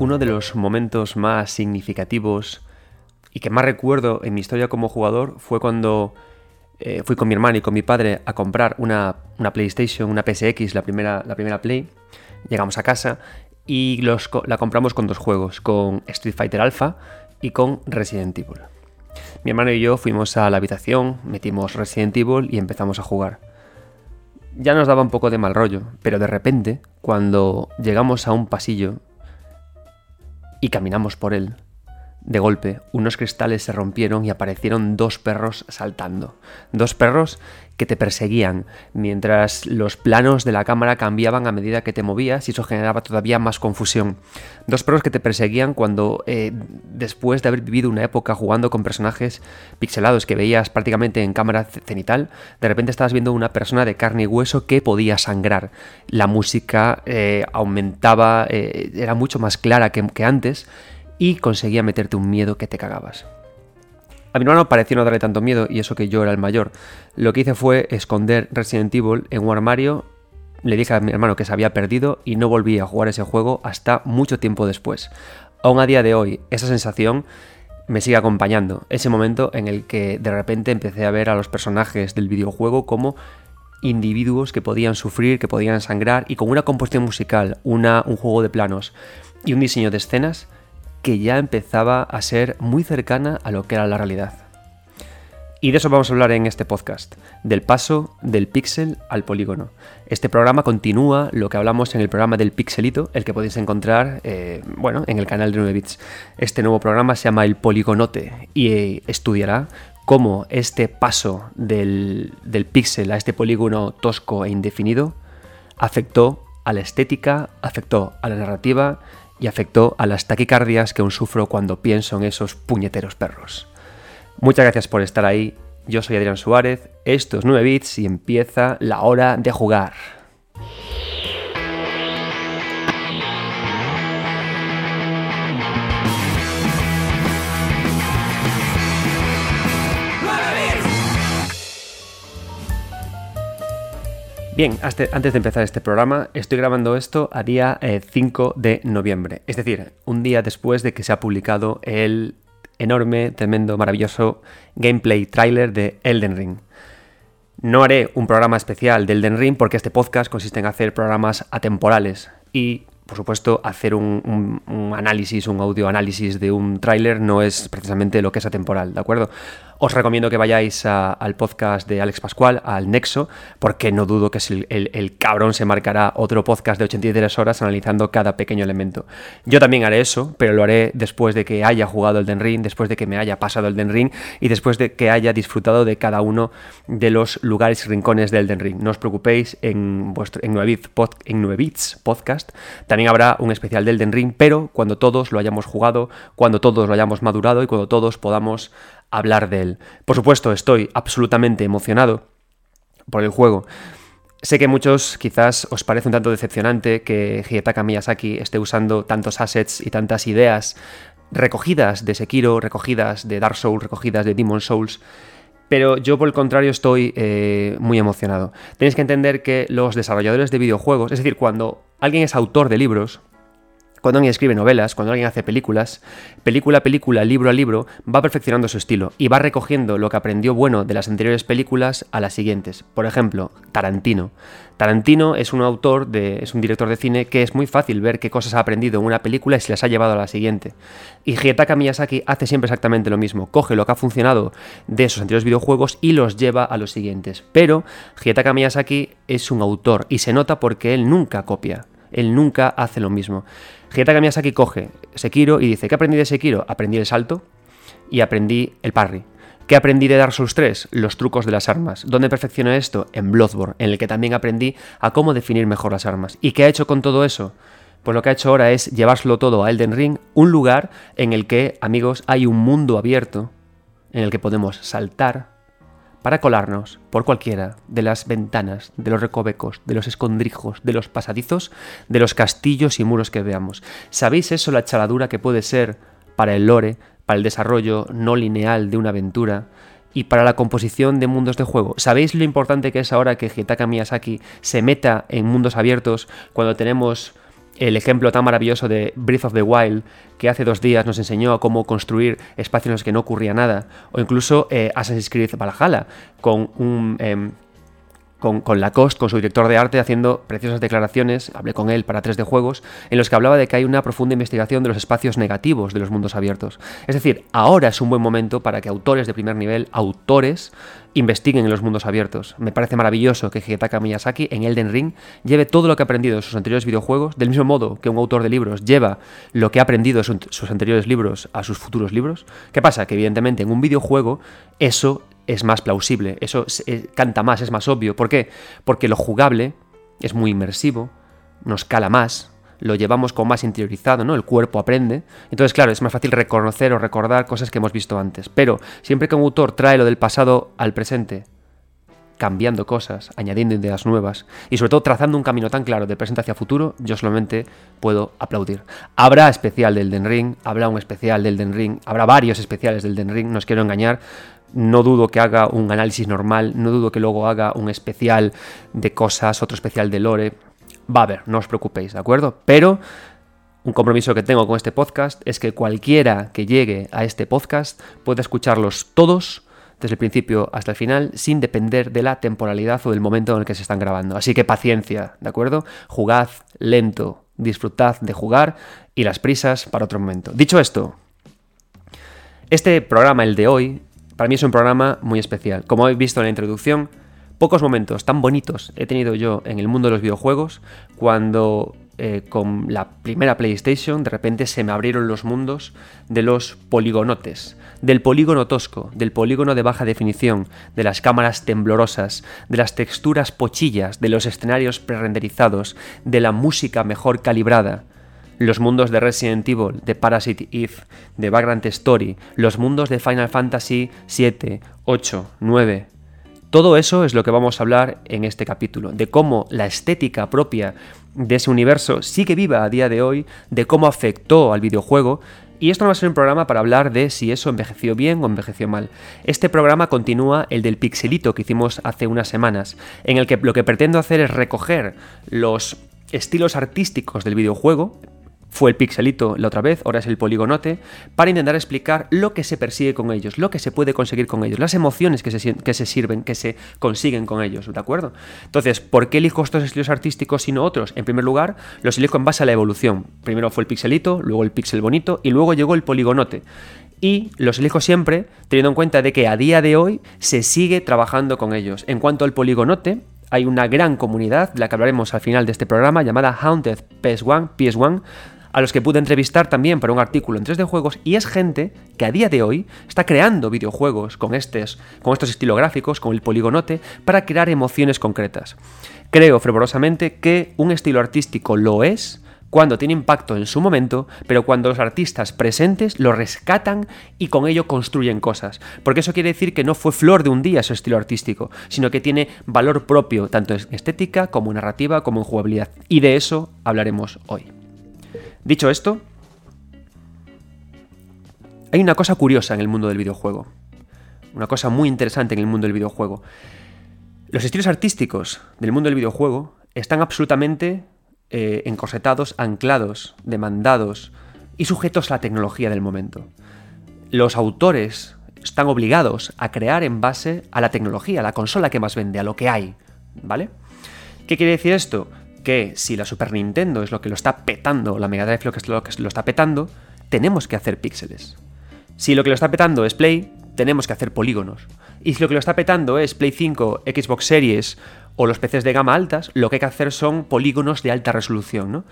uno de los momentos más significativos y que más recuerdo en mi historia como jugador fue cuando eh, fui con mi hermano y con mi padre a comprar una, PlayStation, una PSX, la primera, la primera Play. Llegamos a casa y los, la compramos con dos juegos, con Street Fighter Alpha y con Resident Evil. Mi hermano y yo fuimos a la habitación, metimos Resident Evil y empezamos a jugar. Ya nos daba un poco de mal rollo, pero de repente, cuando llegamos a un pasillo y caminamos por él, de golpe, unos cristales se rompieron y aparecieron dos perros saltando. Dos perros que te perseguían, mientras los planos de la cámara cambiaban a medida que te movías y eso generaba todavía más confusión. Dos perros que te perseguían cuando, eh, después de haber vivido una época jugando con personajes pixelados que veías prácticamente en cámara cenital, de repente estabas viendo una persona de carne y hueso que podía sangrar. La música eh, aumentaba, eh, era mucho más clara que, que antes y conseguía meterte un miedo que te cagabas. A mi hermano pareció no darle tanto miedo y eso que yo era el mayor. Lo que hice fue esconder Resident Evil en un armario, le dije a mi hermano que se había perdido y no volví a jugar ese juego hasta mucho tiempo después. Aún a día de hoy, esa sensación me sigue acompañando. Ese momento en el que de repente empecé a ver a los personajes del videojuego como individuos que podían sufrir, que podían sangrar y con una composición musical, una, un juego de planos y un diseño de escenas que ya empezaba a ser muy cercana a lo que era la realidad. Y de eso vamos a hablar en este podcast, del paso del píxel al polígono. Este programa continúa lo que hablamos en el programa del pixelito, el que podéis encontrar eh, bueno, en el canal de 9 bits. Este nuevo programa se llama El Poligonote y eh, estudiará cómo este paso del, del píxel a este polígono tosco e indefinido afectó a la estética, afectó a la narrativa y afectó a las taquicardias que aún sufro cuando pienso en esos puñeteros perros. Muchas gracias por estar ahí. Yo soy Adrián Suárez, esto es 9 bits y empieza la hora de jugar. Bien, antes de empezar este programa, estoy grabando esto a día 5 eh, de noviembre, es decir, un día después de que se ha publicado el enorme, tremendo, maravilloso gameplay trailer de Elden Ring. No haré un programa especial de Elden Ring porque este podcast consiste en hacer programas atemporales y por supuesto, hacer un, análisis, un audio análisis de un tráiler no es precisamente lo que es atemporal, ¿de acuerdo? Os recomiendo que vayáis al podcast de Alex Pascual, al Nexo, porque no dudo que el, el, cabrón se marcará otro podcast de 83 horas analizando cada pequeño elemento. Yo también haré eso, pero lo haré después de que haya jugado el Den Ring, después de que me haya pasado el Den Ring y después de que haya disfrutado de cada uno de los lugares y rincones del Den Ring. No os preocupéis, en, vuestro, en 9 Bits Podcast también habrá un especial del Den Ring, pero cuando todos lo hayamos jugado, cuando todos lo hayamos madurado y cuando todos podamos hablar de él. Por supuesto, estoy absolutamente emocionado por el juego. Sé que muchos quizás os parece un tanto decepcionante que Hidetaka Miyazaki esté usando tantos assets y tantas ideas recogidas de Sekiro, recogidas de Dark Souls, recogidas de Demon Souls, pero yo por el contrario estoy eh, muy emocionado. Tenéis que entender que los desarrolladores de videojuegos, es decir, cuando alguien es autor de libros, cuando alguien escribe novelas, cuando alguien hace películas, película a película, libro a libro, va perfeccionando su estilo y va recogiendo lo que aprendió bueno de las anteriores películas a las siguientes. Por ejemplo, Tarantino. Tarantino es un autor, es un director de cine que es muy fácil ver qué cosas ha aprendido en una película y se las ha llevado a la siguiente. Y Hidetaka Miyazaki hace siempre exactamente lo mismo. Coge lo que ha funcionado de esos anteriores videojuegos y los lleva a los siguientes. Pero Hidetaka Miyazaki es un autor y se nota porque él nunca copia. Él nunca hace lo mismo. Hidetaka Miyazaki coge Sekiro y dice, ¿qué aprendí de Sekiro? Aprendí el salto y aprendí el parry. ¿Qué aprendí de Dark Souls 3? Los trucos de las armas. ¿Dónde perfeccioné esto? En Bloodborne, en el que también aprendí a cómo definir mejor las armas. ¿Y qué ha hecho con todo eso? Pues lo que ha hecho ahora es llevárselo todo a Elden Ring, un lugar en el que, amigos, hay un mundo abierto en el que podemos saltar, para colarnos por cualquiera de las ventanas, de los recovecos, de los escondrijos, de los pasadizos, de los castillos y muros que veamos. ¿Sabéis eso la chaladura que puede ser para el lore, para el desarrollo no lineal de una aventura? y para la composición de mundos de juego. ¿Sabéis lo importante que es ahora que Hitaka Miyazaki se meta en mundos abiertos cuando tenemos el ejemplo tan maravilloso de Breath of the Wild, que hace dos días nos enseñó a cómo construir espacios en los que no ocurría nada, o incluso eh, Assassin's Creed Valhalla, con un... Em, con, con, Lacoste, con su director de arte, haciendo preciosas declaraciones, hablé con él para 3D Juegos, en los que hablaba de que hay una profunda investigación de los espacios negativos de los mundos abiertos. Es decir, ahora es un buen momento para que autores de primer nivel, autores, investiguen en los mundos abiertos. Me parece maravilloso que Hidetaka Miyazaki en Elden Ring lleve todo lo que ha aprendido en sus anteriores videojuegos, del mismo modo que un autor de libros lleva lo que ha aprendido en sus anteriores libros a sus futuros libros. ¿Qué pasa? Que evidentemente en un videojuego eso es más plausible, eso eh, canta más, es más obvio. ¿Por qué? Porque lo jugable es muy inmersivo, nos cala más, lo llevamos como más interiorizado, ¿no? El cuerpo aprende. Entonces, claro, es más fácil reconocer o recordar cosas que hemos visto antes. Pero siempre que un autor trae lo del pasado al presente, cambiando cosas, añadiendo ideas nuevas y sobre todo trazando un camino tan claro de presente hacia futuro, yo solamente puedo aplaudir. Habrá especial del Den Ring, habrá un especial del Den Ring, habrá varios especiales del Den Ring, no os quiero engañar, no dudo que haga un análisis normal, no dudo que luego haga un especial de cosas, otro especial de lore. Va a haber, no os preocupéis, ¿de acuerdo? Pero un compromiso que tengo con este podcast es que cualquiera que llegue a este podcast pueda escucharlos todos desde el principio hasta el final sin depender de la temporalidad o del momento en el que se están grabando. Así que paciencia, ¿de acuerdo? Jugad lento, disfrutad de jugar y las prisas para otro momento. Dicho esto, este programa, el de hoy, para mí es un programa muy especial. Como habéis visto en la introducción, pocos momentos tan bonitos he tenido yo en el mundo de los videojuegos cuando eh, con la primera PlayStation de repente se me abrieron los mundos de los poligonotes, del polígono tosco, del polígono de baja definición, de las cámaras temblorosas, de las texturas pochillas, de los escenarios prerenderizados, de la música mejor calibrada los mundos de Resident Evil, de Parasite Eve, de Vagrant Story, los mundos de Final Fantasy 7, 8, 9. Todo eso es lo que vamos a hablar en este capítulo, de cómo la estética propia de ese universo sigue viva a día de hoy, de cómo afectó al videojuego, y esto no va a ser un programa para hablar de si eso envejeció bien o envejeció mal. Este programa continúa el del pixelito que hicimos hace unas semanas, en el que lo que pretendo hacer es recoger los estilos artísticos del videojuego, fue el pixelito la otra vez, ahora es el poligonote, para intentar explicar lo que se persigue con ellos, lo que se puede conseguir con ellos, las emociones que se, que se sirven, que se consiguen con ellos, ¿de acuerdo? Entonces, ¿por qué elijo estos estilos artísticos y no otros? En primer lugar, los elijo en base a la evolución. Primero fue el pixelito, luego el pixel bonito y luego llegó el poligonote y los elijo siempre teniendo en cuenta de que a día de hoy se sigue trabajando con ellos. En cuanto al poligonote, hay una gran comunidad, de la que hablaremos al final de este programa, llamada Haunted PS1, PS1 a los que pude entrevistar también para un artículo en 3D Juegos, y es gente que a día de hoy está creando videojuegos con, estos, con estos estilográficos, con el poligonote, para crear emociones concretas. Creo fervorosamente que un estilo artístico lo es cuando tiene impacto en su momento, pero cuando los artistas presentes lo rescatan y con ello construyen cosas. Porque eso quiere decir que no fue flor de un día su estilo artístico, sino que tiene valor propio, tanto en estética como en narrativa como en jugabilidad. Y de eso hablaremos hoy. Dicho esto, hay una cosa curiosa en el mundo del videojuego. Una cosa muy interesante en el mundo del videojuego. Los estilos artísticos del mundo del videojuego están absolutamente eh, encorsetados, anclados, demandados y sujetos a la tecnología del momento. Los autores están obligados a crear en base a la tecnología, a la consola que más vende, a lo que hay. ¿Vale? ¿Qué quiere decir esto? Que si la Super Nintendo es lo que lo está petando, la Mega Drive es lo que lo está petando, tenemos que hacer píxeles. Si lo que lo está petando es Play, tenemos que hacer polígonos. Y si lo que lo está petando es Play 5, Xbox Series o los PCs de gama altas, lo que hay que hacer son polígonos de alta resolución, ¿no?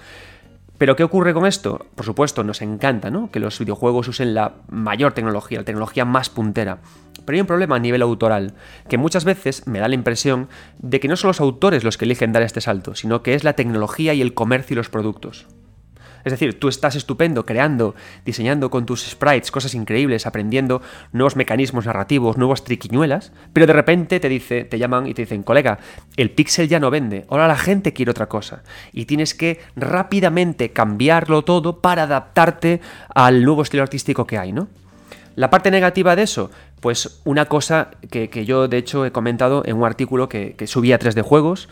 Pero ¿qué ocurre con esto? Por supuesto, nos encanta ¿no? que los videojuegos usen la mayor tecnología, la tecnología más puntera. Pero hay un problema a nivel autoral, que muchas veces me da la impresión de que no son los autores los que eligen dar este salto, sino que es la tecnología y el comercio y los productos. Es decir, tú estás estupendo creando, diseñando con tus sprites cosas increíbles, aprendiendo nuevos mecanismos narrativos, nuevas triquiñuelas, pero de repente te dice, te llaman y te dicen, "Colega, el pixel ya no vende, ahora la gente quiere otra cosa." Y tienes que rápidamente cambiarlo todo para adaptarte al nuevo estilo artístico que hay, ¿no? La parte negativa de eso, Pues una cosa que, yo de hecho he comentado en un artículo que, que subí a 3D Juegos,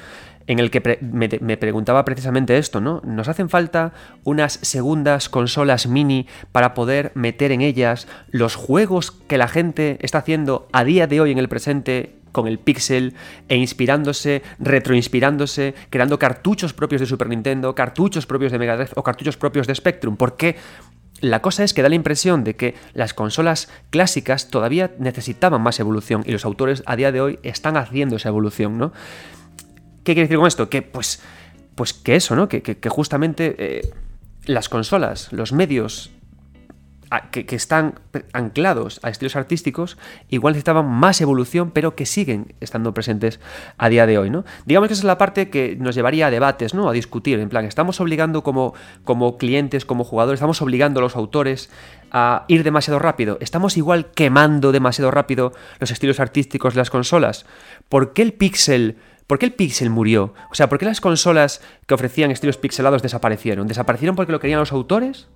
en el que me, preguntaba precisamente esto, ¿no? ¿Nos hacen falta unas segundas consolas mini para poder meter en ellas los juegos que la gente está haciendo a día de hoy en el presente con el Pixel e inspirándose, retroinspirándose, creando cartuchos propios de Super Nintendo, cartuchos propios de Mega Drive o cartuchos propios de Spectrum? Porque la cosa es que da la impresión de que las consolas clásicas todavía necesitaban más evolución y los autores a día de hoy están haciendo esa evolución, ¿no? ¿Qué quiere decir con esto? Que pues, pues que eso, ¿no? Que, justamente eh, las consolas, los medios que, están anclados a estilos artísticos, igual necesitaban más evolución, pero que siguen estando presentes a día de hoy, ¿no? Digamos que esa es la parte que nos llevaría a debates, ¿no? A discutir, en plan, estamos obligando como, como clientes, como jugadores, estamos obligando a los autores a ir demasiado rápido, estamos igual quemando demasiado rápido los estilos artísticos de las consolas. ¿Por qué el pixel ¿Por qué el Pixel murió? O sea, ¿por qué las consolas que ofrecían estilos pixelados desaparecieron? ¿Desaparecieron porque lo querían los autores?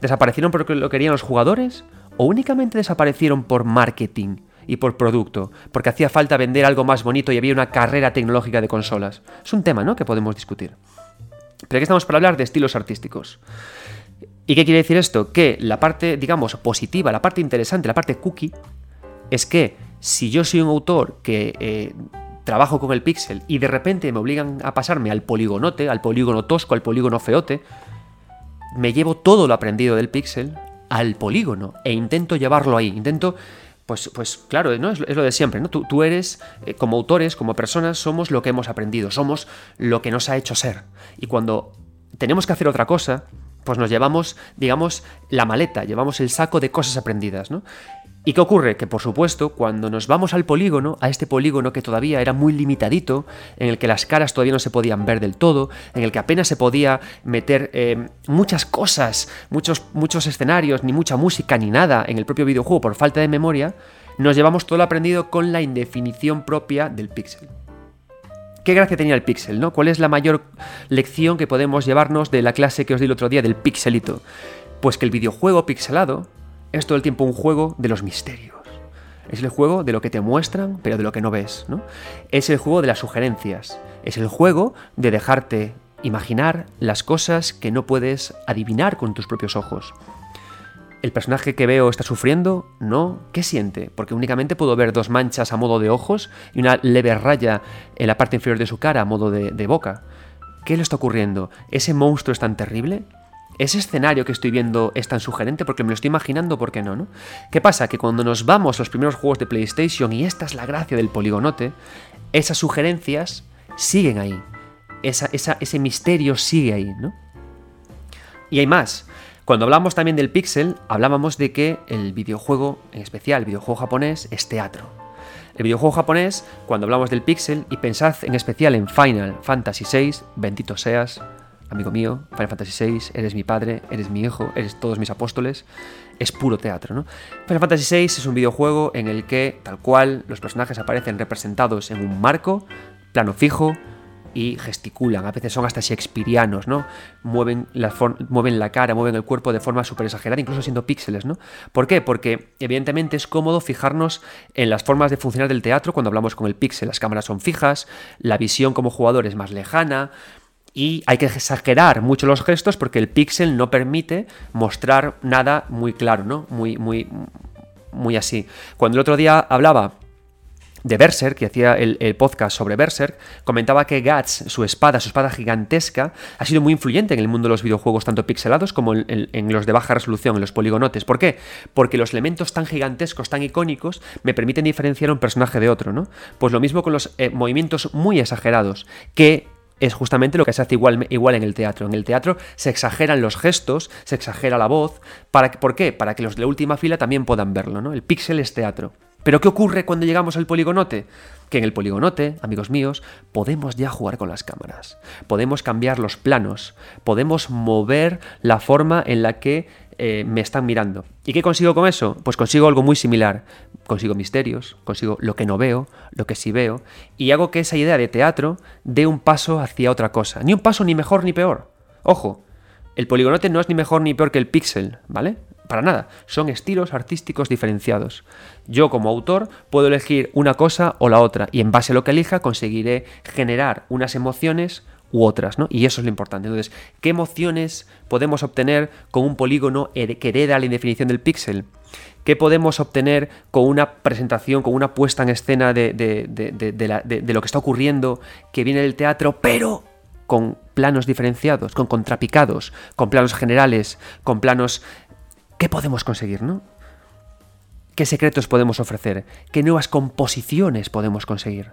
¿Desaparecieron porque lo querían los jugadores? ¿O únicamente desaparecieron por marketing y por producto? Porque hacía falta vender algo más bonito y había una carrera tecnológica de consolas. Es un tema, ¿no? Que podemos discutir. Pero aquí estamos para hablar de estilos artísticos. ¿Y qué quiere decir esto? Que la parte, digamos, positiva, la parte interesante, la parte cookie, es que si yo soy un autor que eh, trabajo con el pixel y de repente me obligan a pasarme al poligonote, al polígono tosco, al polígono feote, me llevo todo lo aprendido del pixel al polígono e intento llevarlo ahí, intento pues, pues claro, ¿no? es, lo de siempre, ¿no? Tú, tú eres, eh, como autores, como personas, somos lo que hemos aprendido, somos lo que nos ha hecho ser. Y cuando tenemos que hacer otra cosa, pues nos llevamos, digamos, la maleta, llevamos el saco de cosas aprendidas, ¿no? ¿Y qué ocurre? Que por supuesto, cuando nos vamos al polígono, a este polígono que todavía era muy limitadito, en el que las caras todavía no se podían ver del todo, en el que apenas se podía meter eh, muchas cosas, muchos, muchos escenarios, ni mucha música, ni nada en el propio videojuego por falta de memoria, nos llevamos todo lo aprendido con la indefinición propia del píxel. ¿Qué gracia tenía el píxel, no? ¿Cuál es la mayor lección que podemos llevarnos de la clase que os di el otro día del pixelito? Pues que el videojuego pixelado es todo el tiempo un juego de los misterios. Es el juego de lo que te muestran, pero de lo que no ves, ¿no? Es el juego de las sugerencias. Es el juego de dejarte imaginar las cosas que no puedes adivinar con tus propios ojos. ¿El personaje que veo está sufriendo? No. ¿Qué siente? Porque únicamente puedo ver dos manchas a modo de ojos y una leve raya en la parte inferior de su cara a modo de, de boca. ¿Qué le está ocurriendo? ¿Ese monstruo es tan terrible? Ese escenario que estoy viendo es tan sugerente porque me lo estoy imaginando, ¿por qué no, no? ¿Qué pasa? Que cuando nos vamos a los primeros juegos de PlayStation, y esta es la gracia del poligonote, esas sugerencias siguen ahí. ese misterio sigue ahí, ¿no? Y hay más. Cuando hablamos también del pixel, hablábamos de que el videojuego, en especial el videojuego japonés, es teatro. El videojuego japonés, cuando hablamos del pixel, y pensad en especial en Final Fantasy VI, bendito seas, amigo mío, Final Fantasy VI, eres mi padre, eres mi hijo, eres todos mis apóstoles, es puro teatro, ¿no? Final Fantasy VI es un videojuego en el que, tal cual, los personajes aparecen representados en un marco, plano fijo, y gesticulan, a veces son hasta shakespearianos, ¿no? Mueven la, mueven la cara, mueven el cuerpo de forma súper exagerada, incluso siendo píxeles, ¿no? ¿Por qué? Porque evidentemente es cómodo fijarnos en las formas de funcionar del teatro cuando hablamos con el píxel. Las cámaras son fijas, la visión como jugador es más lejana, y hay que exagerar mucho los gestos porque el pixel no permite mostrar nada muy claro, ¿no? Muy, muy, muy así. Cuando el otro día hablaba de Berserk, que hacía el, podcast sobre Berserk, comentaba que Guts, su espada, su espada gigantesca, ha sido muy influyente en el mundo de los videojuegos, tanto pixelados como en, los de baja resolución, en los poligonotes. ¿Por qué? Porque los elementos tan gigantescos, tan icónicos, me permiten diferenciar un personaje de otro, ¿no? Pues lo mismo con los eh, movimientos muy exagerados, que es justamente lo que se hace igual, igual en el teatro. En el teatro se exageran los gestos, se exagera la voz. Para, ¿Por qué? Para que los de última fila también puedan verlo, ¿no? El píxel es teatro. Pero ¿qué ocurre cuando llegamos al poligonote? Que en el poligonote, amigos míos, podemos ya jugar con las cámaras. Podemos cambiar los planos. Podemos mover la forma en la que eh, me están mirando. ¿Y qué consigo con eso? Pues consigo algo muy similar. Consigo misterios, consigo lo que no veo, lo que sí veo, y hago que esa idea de teatro dé un paso hacia otra cosa. Ni un paso ni mejor ni peor. Ojo, el poligonote no es ni mejor ni peor que el pixel, ¿vale? para nada, son estilos artísticos diferenciados. Yo como autor puedo elegir una cosa o la otra y en base a lo que elija conseguiré generar unas emociones u otras, ¿no? Y eso es lo importante. Entonces, ¿qué emociones podemos obtener con un polígono que hereda la indefinición del píxel? ¿Qué podemos obtener con una presentación, con una puesta en escena de, de, lo que está ocurriendo, que viene del teatro, pero con planos diferenciados, con contrapicados, con planos generales, con planos... ¿Qué podemos conseguir, no? ¿Qué secretos podemos ofrecer? ¿Qué nuevas composiciones podemos conseguir?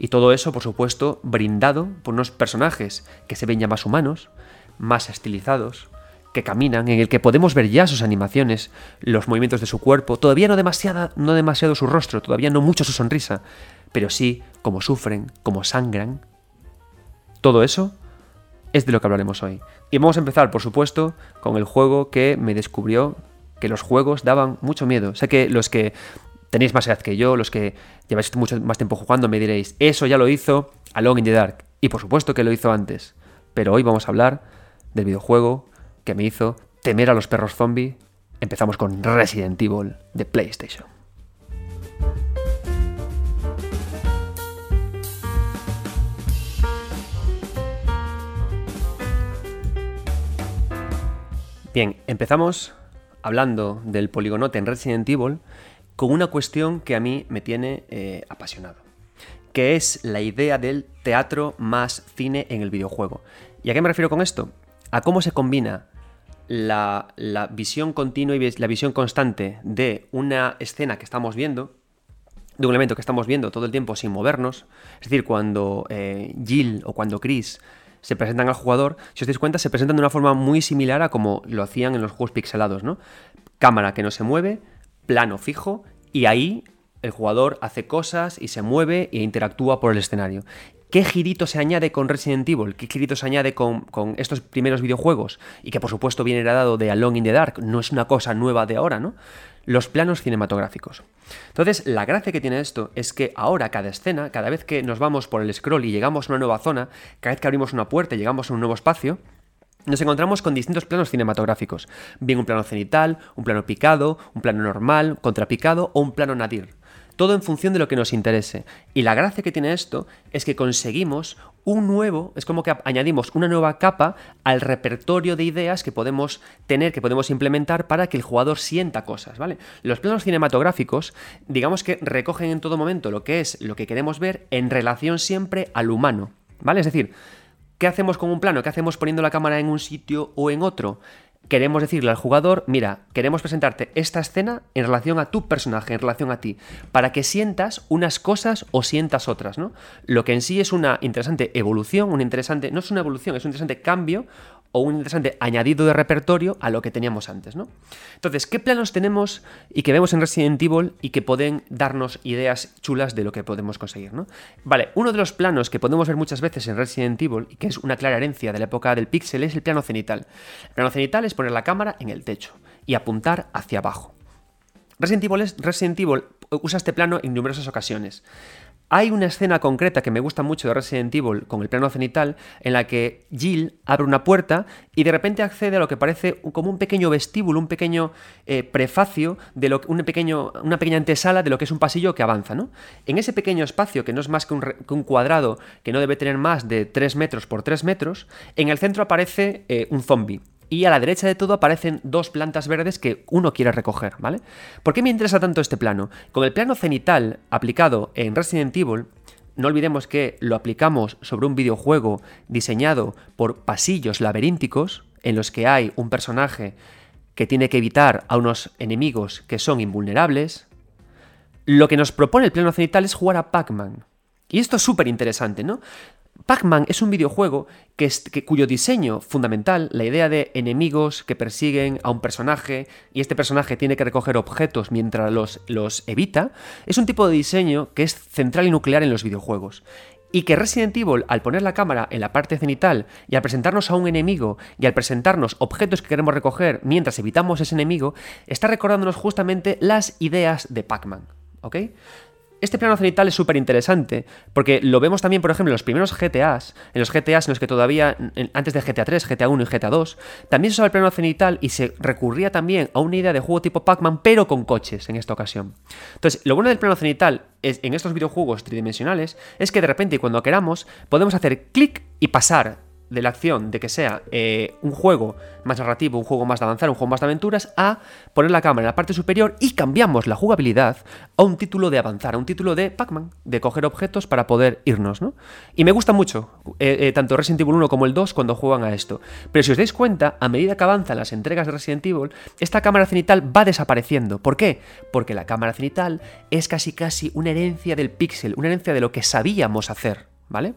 Y todo eso, por supuesto, brindado por unos personajes que se ven ya más humanos, más estilizados, que caminan, en el que podemos ver ya sus animaciones, los movimientos de su cuerpo, todavía no, demasiada, no demasiado su rostro, todavía no mucho su sonrisa, pero sí cómo sufren, cómo sangran. Todo eso es de lo que hablaremos hoy. Y vamos a empezar, por supuesto, con el juego que me descubrió que los juegos daban mucho miedo. Sé que los que tenéis más edad que yo, los que lleváis mucho más tiempo jugando, me diréis, eso ya lo hizo Alone in the Dark. Y por supuesto que lo hizo antes. Pero hoy vamos a hablar del videojuego que me hizo temer a los perros zombie. Empezamos con Resident Evil de PlayStation. Bien, empezamos hablando del poligonote en Resident Evil con una cuestión que a mí me tiene eh, apasionado, que es la idea del teatro más cine en el videojuego. ¿Y a qué me refiero con esto? A cómo se combina la, visión continua y la visión constante de una escena que estamos viendo, de un elemento que estamos viendo todo el tiempo sin movernos, es decir, cuando eh, Jill o cuando Chris se presentan al jugador, si os dais cuenta, se presentan de una forma muy similar a como lo hacían en los juegos pixelados, ¿no? Cámara que no se mueve, plano fijo y ahí el jugador hace cosas y se mueve e interactúa por el escenario. ¿Qué girito se añade con Resident Evil? ¿Qué girito se añade con, estos primeros videojuegos? Y que por supuesto viene heredado de Alone in the Dark, no es una cosa nueva de ahora, ¿no? Los planos cinematográficos. Entonces, la gracia que tiene esto es que ahora cada escena, cada vez que nos vamos por el scroll y llegamos a una nueva zona, cada vez que abrimos una puerta y llegamos a un nuevo espacio, nos encontramos con distintos planos cinematográficos, bien un plano cenital, un plano picado, un plano normal, contrapicado o un plano nadir. Todo en función de lo que nos interese. Y la gracia que tiene esto es que conseguimos un nuevo, es como que añadimos una nueva capa al repertorio de ideas que podemos tener, que podemos implementar para que el jugador sienta cosas, ¿vale? Los planos cinematográficos, digamos que recogen en todo momento lo que es lo que queremos ver en relación siempre al humano, ¿vale? Es decir, ¿Qué hacemos con un plano? ¿Qué hacemos poniendo la cámara en un sitio o en otro? Queremos decirle al jugador, mira, queremos presentarte esta escena en relación a tu personaje, en relación a ti, para que sientas unas cosas o sientas otras, ¿no? Lo que en sí es una interesante evolución, un interesante, no es una evolución, es un interesante cambio o un interesante añadido de repertorio a lo que teníamos antes, ¿no? Entonces, ¿qué planos tenemos y que vemos en Resident Evil y que pueden darnos ideas chulas de lo que podemos conseguir, ¿no? Vale, uno de los planos que podemos ver muchas veces en Resident Evil y que es una clara herencia de la época del pixel es el plano cenital. El plano cenital es poner la cámara en el techo y apuntar hacia abajo. Resident Evil, Resident Evil usa este plano en numerosas ocasiones. Hay una escena concreta que me gusta mucho de Resident Evil con el plano cenital en la que Jill abre una puerta y de repente accede a lo que parece como un pequeño vestíbulo, un pequeño eh, prefacio, de lo, un pequeño, una pequeña antesala de lo que es un pasillo que avanza. ¿no? En ese pequeño espacio, que no es más que un, cuadrado que no debe tener más de 3 metros por 3 metros, en el centro aparece eh, un zombie y a la derecha de todo aparecen dos plantas verdes que uno quiere recoger, ¿vale? ¿Por qué me interesa tanto este plano? Con el plano cenital aplicado en Resident Evil, no olvidemos que lo aplicamos sobre un videojuego diseñado por pasillos laberínticos en los que hay un personaje que tiene que evitar a unos enemigos que son invulnerables. Lo que nos propone el plano cenital es jugar a Pac-Man. Y esto es súper interesante, ¿no? Pac-Man es un videojuego que, cuyo diseño fundamental, la idea de enemigos que persiguen a un personaje y este personaje tiene que recoger objetos mientras los, los evita, es un tipo de diseño que es central y nuclear en los videojuegos. Y que Resident Evil, al poner la cámara en la parte cenital y al presentarnos a un enemigo y al presentarnos objetos que queremos recoger mientras evitamos ese enemigo, está recordándonos justamente las ideas de Pac-Man. ¿Ok? Este plano cenital es súper interesante, porque lo vemos también, por ejemplo, en los primeros GTAs, en los GTAs en los que todavía, antes de GTA 3, GTA 1 y GTA 2, también se usaba el plano cenital y se recurría también a una idea de juego tipo Pac-Man, pero con coches en esta ocasión. Entonces, lo bueno del plano cenital es, en estos videojuegos tridimensionales es que de repente, cuando queramos, podemos hacer clic y pasar de la acción de que sea eh, un juego más narrativo, un juego más de avanzar, un juego más de aventuras, a poner la cámara en la parte superior y cambiamos la jugabilidad a un título de avanzar, a un título de Pac-Man, de coger objetos para poder irnos, ¿no? Y me gusta mucho, eh, eh, tanto Resident Evil 1 como el 2 cuando juegan a esto. Pero si os dais cuenta, a medida que avanzan las entregas de Resident Evil, esta cámara cenital va desapareciendo. ¿Por qué? Porque la cámara cenital es casi casi una herencia del pixel, una herencia de lo que sabíamos hacer, ¿vale?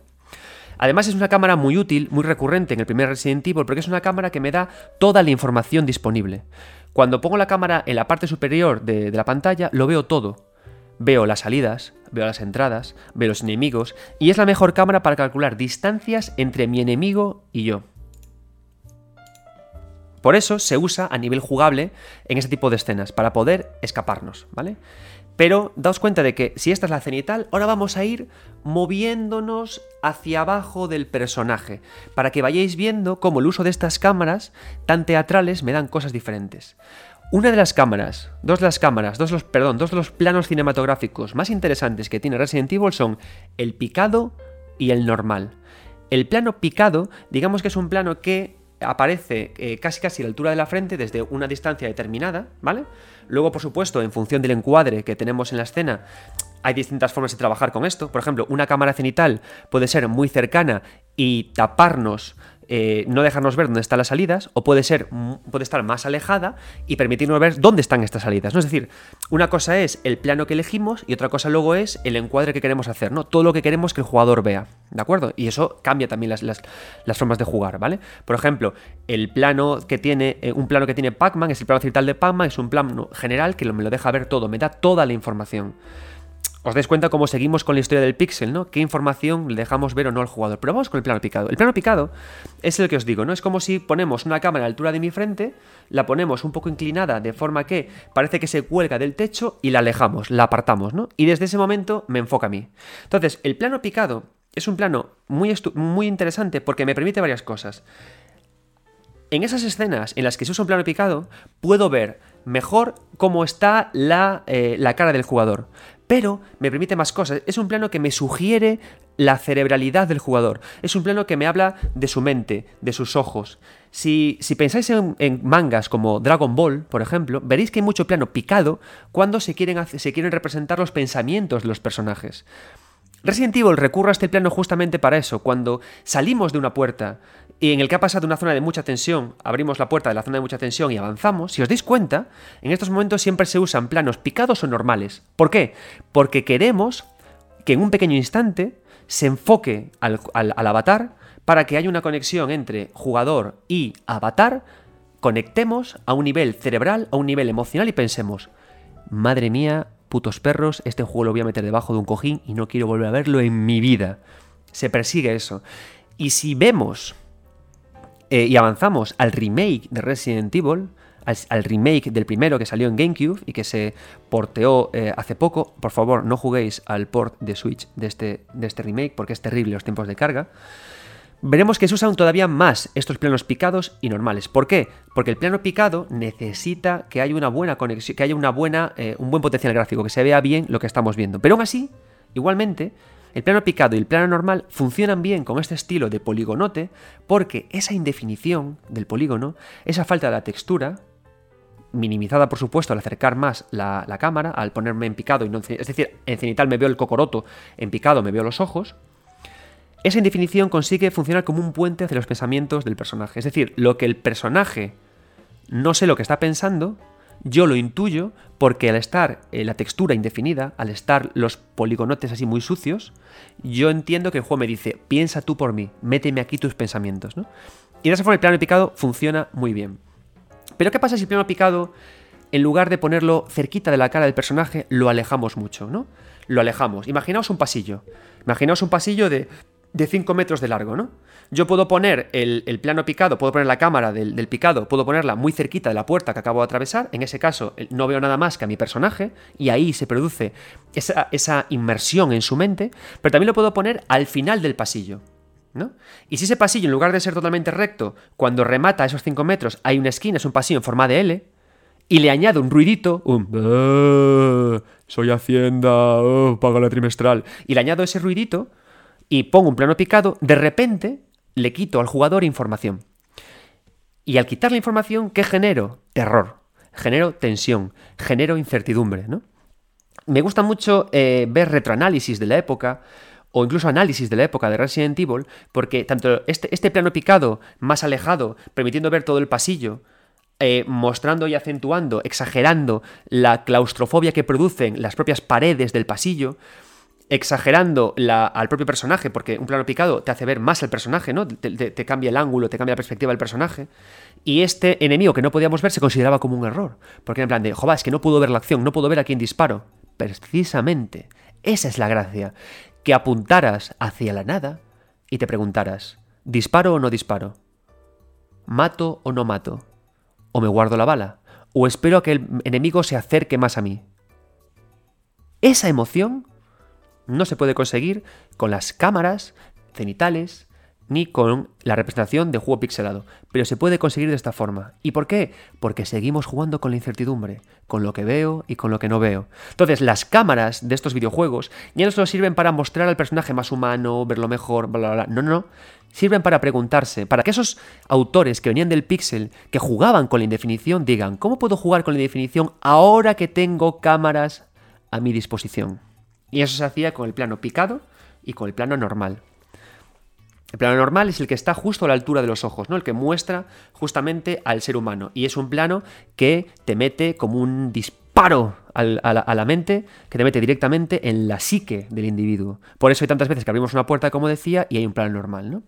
Además es una cámara muy útil, muy recurrente en el primer Resident Evil, porque es una cámara que me da toda la información disponible. Cuando pongo la cámara en la parte superior de, la pantalla, lo veo todo. Veo las salidas, veo las entradas, veo los enemigos, y es la mejor cámara para calcular distancias entre mi enemigo y yo. Por eso se usa a nivel jugable en este tipo de escenas, para poder escaparnos, ¿vale? Pero daos cuenta de que si esta es la cenital, ahora vamos a ir moviéndonos hacia abajo del personaje, para que vayáis viendo cómo el uso de estas cámaras tan teatrales me dan cosas diferentes. Una de las cámaras, dos de las cámaras, dos los, perdón, dos de los planos cinematográficos más interesantes que tiene Resident Evil son el picado y el normal. El plano picado, digamos que es un plano que aparece eh, casi casi a la altura de la frente desde una distancia determinada, ¿vale? Luego, por supuesto, en función del encuadre que tenemos en la escena, hay distintas formas de trabajar con esto. Por ejemplo, una cámara cenital puede ser muy cercana y taparnos eh, no dejarnos ver dónde están las salidas, o puede ser, puede estar más alejada y permitirnos ver dónde están estas salidas. Es decir, una cosa es el plano que elegimos y otra cosa luego es el encuadre que queremos hacer, ¿no? Todo lo que queremos que el jugador vea. ¿De acuerdo? Y eso cambia también las, las, formas de jugar, ¿vale? Por ejemplo, el plano que tiene, eh, un plano que tiene Pac-Man es el plano central de Pac-Man, es un plano general que me lo deja ver todo, me da toda la información os dais cuenta cómo seguimos con la historia del pixel, ¿no? ¿Qué información le dejamos ver o no al jugador? Pero vamos con el plano picado. El plano picado es el que os digo, ¿no? Es como si ponemos una cámara a la altura de mi frente, la ponemos un poco inclinada de forma que parece que se cuelga del techo y la alejamos, la apartamos, ¿no? Y desde ese momento me enfoca a mí. Entonces, el plano picado es un plano muy, muy interesante porque me permite varias cosas. En esas escenas en las que se usa un plano picado, puedo ver mejor cómo está la, eh, la cara del jugador pero me permite más cosas. Es un plano que me sugiere la cerebralidad del jugador. Es un plano que me habla de su mente, de sus ojos. Si, pensáis en, mangas como Dragon Ball, por ejemplo, veréis que hay mucho plano picado cuando se quieren, se quieren representar los pensamientos de los personajes. Resident Evil recurre a este plano justamente para eso, cuando salimos de una puerta y en el que ha pasado una zona de mucha tensión, abrimos la puerta de la zona de mucha tensión y avanzamos, si os dais cuenta, en estos momentos siempre se usan planos picados o normales. ¿Por qué? Porque queremos que en un pequeño instante se enfoque al, avatar para que haya una conexión entre jugador y avatar, conectemos a un nivel cerebral, a un nivel emocional y pensemos, madre mía, putos perros, este juego lo voy a meter debajo de un cojín y no quiero volver a verlo en mi vida. Se persigue eso. Y si vemos eh, y avanzamos al remake de Resident Evil, al, remake del primero que salió en GameCube y que se porteó eh, hace poco, por favor no juguéis al port de Switch de este, de este remake porque es terrible los tiempos de carga veremos que se usan todavía más estos planos picados y normales. ¿Por qué? Porque el plano picado necesita que haya una buena conexión, que haya una buena, eh, un buen potencial gráfico, que se vea bien lo que estamos viendo. Pero aún así, igualmente, el plano picado y el plano normal funcionan bien con este estilo de poligonote porque esa indefinición del polígono, esa falta de la textura, minimizada por supuesto al acercar más la, cámara, al ponerme en picado y no es decir, en cenital me veo el cocoroto, en picado me veo los ojos, esa indefinición consigue funcionar como un puente hacia los pensamientos del personaje. Es decir, lo que el personaje no sé lo que está pensando, yo lo intuyo porque al estar eh, la textura indefinida, al estar los poligonotes así muy sucios, yo entiendo que el juego me dice, piensa tú por mí, méteme aquí tus pensamientos. ¿no? Y de esa forma el plano picado funciona muy bien. Pero ¿qué pasa si el plano picado, en lugar de ponerlo cerquita de la cara del personaje, lo alejamos mucho? ¿no? Lo alejamos. Imaginaos un pasillo. Imaginaos un pasillo de de 5 metros de largo, ¿no? Yo puedo poner el, plano picado, puedo poner la cámara del, picado, puedo ponerla muy cerquita de la puerta que acabo de atravesar. En ese caso, no veo nada más que a mi personaje, y ahí se produce esa, esa inmersión en su mente, pero también lo puedo poner al final del pasillo. ¿No? Y si ese pasillo, en lugar de ser totalmente recto, cuando remata esos 5 metros, hay una esquina, es un pasillo en forma de L, y le añado un ruidito, un soy Hacienda, oh, pago la trimestral, y le añado ese ruidito y pongo un plano picado, de repente le quito al jugador información. Y al quitar la información, ¿qué genero? Terror, genero tensión, genero incertidumbre, ¿no? Me gusta mucho eh, ver retroanálisis de la época, o incluso análisis de la época de Resident Evil, porque tanto este, este plano picado más alejado, permitiendo ver todo el pasillo, eh, mostrando y acentuando, exagerando la claustrofobia que producen las propias paredes del pasillo, exagerando al propio personaje, porque un plano picado te hace ver más al personaje, ¿no? Te, cambia el ángulo, te cambia la perspectiva del personaje. Y este enemigo que no podíamos ver se consideraba como un error. Porque en plan de, joder, es que no puedo ver la acción, no puedo ver a quién disparo. Precisamente, esa es la gracia. Que apuntaras hacia la nada y te preguntaras, ¿disparo o no disparo? ¿Mato o no mato? o me guardo la bala, o espero a que el enemigo se acerque más a mí. Esa emoción no se puede conseguir con las cámaras cenitales ni con la representación de juego pixelado, pero se puede conseguir de esta forma. ¿Y por qué? Porque seguimos jugando con la incertidumbre, con lo que veo y con lo que no veo. Entonces, las cámaras de estos videojuegos ya no solo sirven para mostrar al personaje más humano, verlo mejor, bla, bla, bla. No, no, sirven para preguntarse, para que esos autores que venían del pixel, que jugaban con la indefinición, digan, ¿cómo puedo jugar con la indefinición ahora que tengo cámaras a mi disposición? Y eso se hacía con el plano picado y con el plano normal. El plano normal es el que está justo a la altura de los ojos, ¿no? El que muestra justamente al ser humano. Y es un plano que te mete como un disparo a, la, mente, que te mete directamente en la psique del individuo. Por eso hay tantas veces que abrimos una puerta, como decía, y hay un plano normal, ¿no?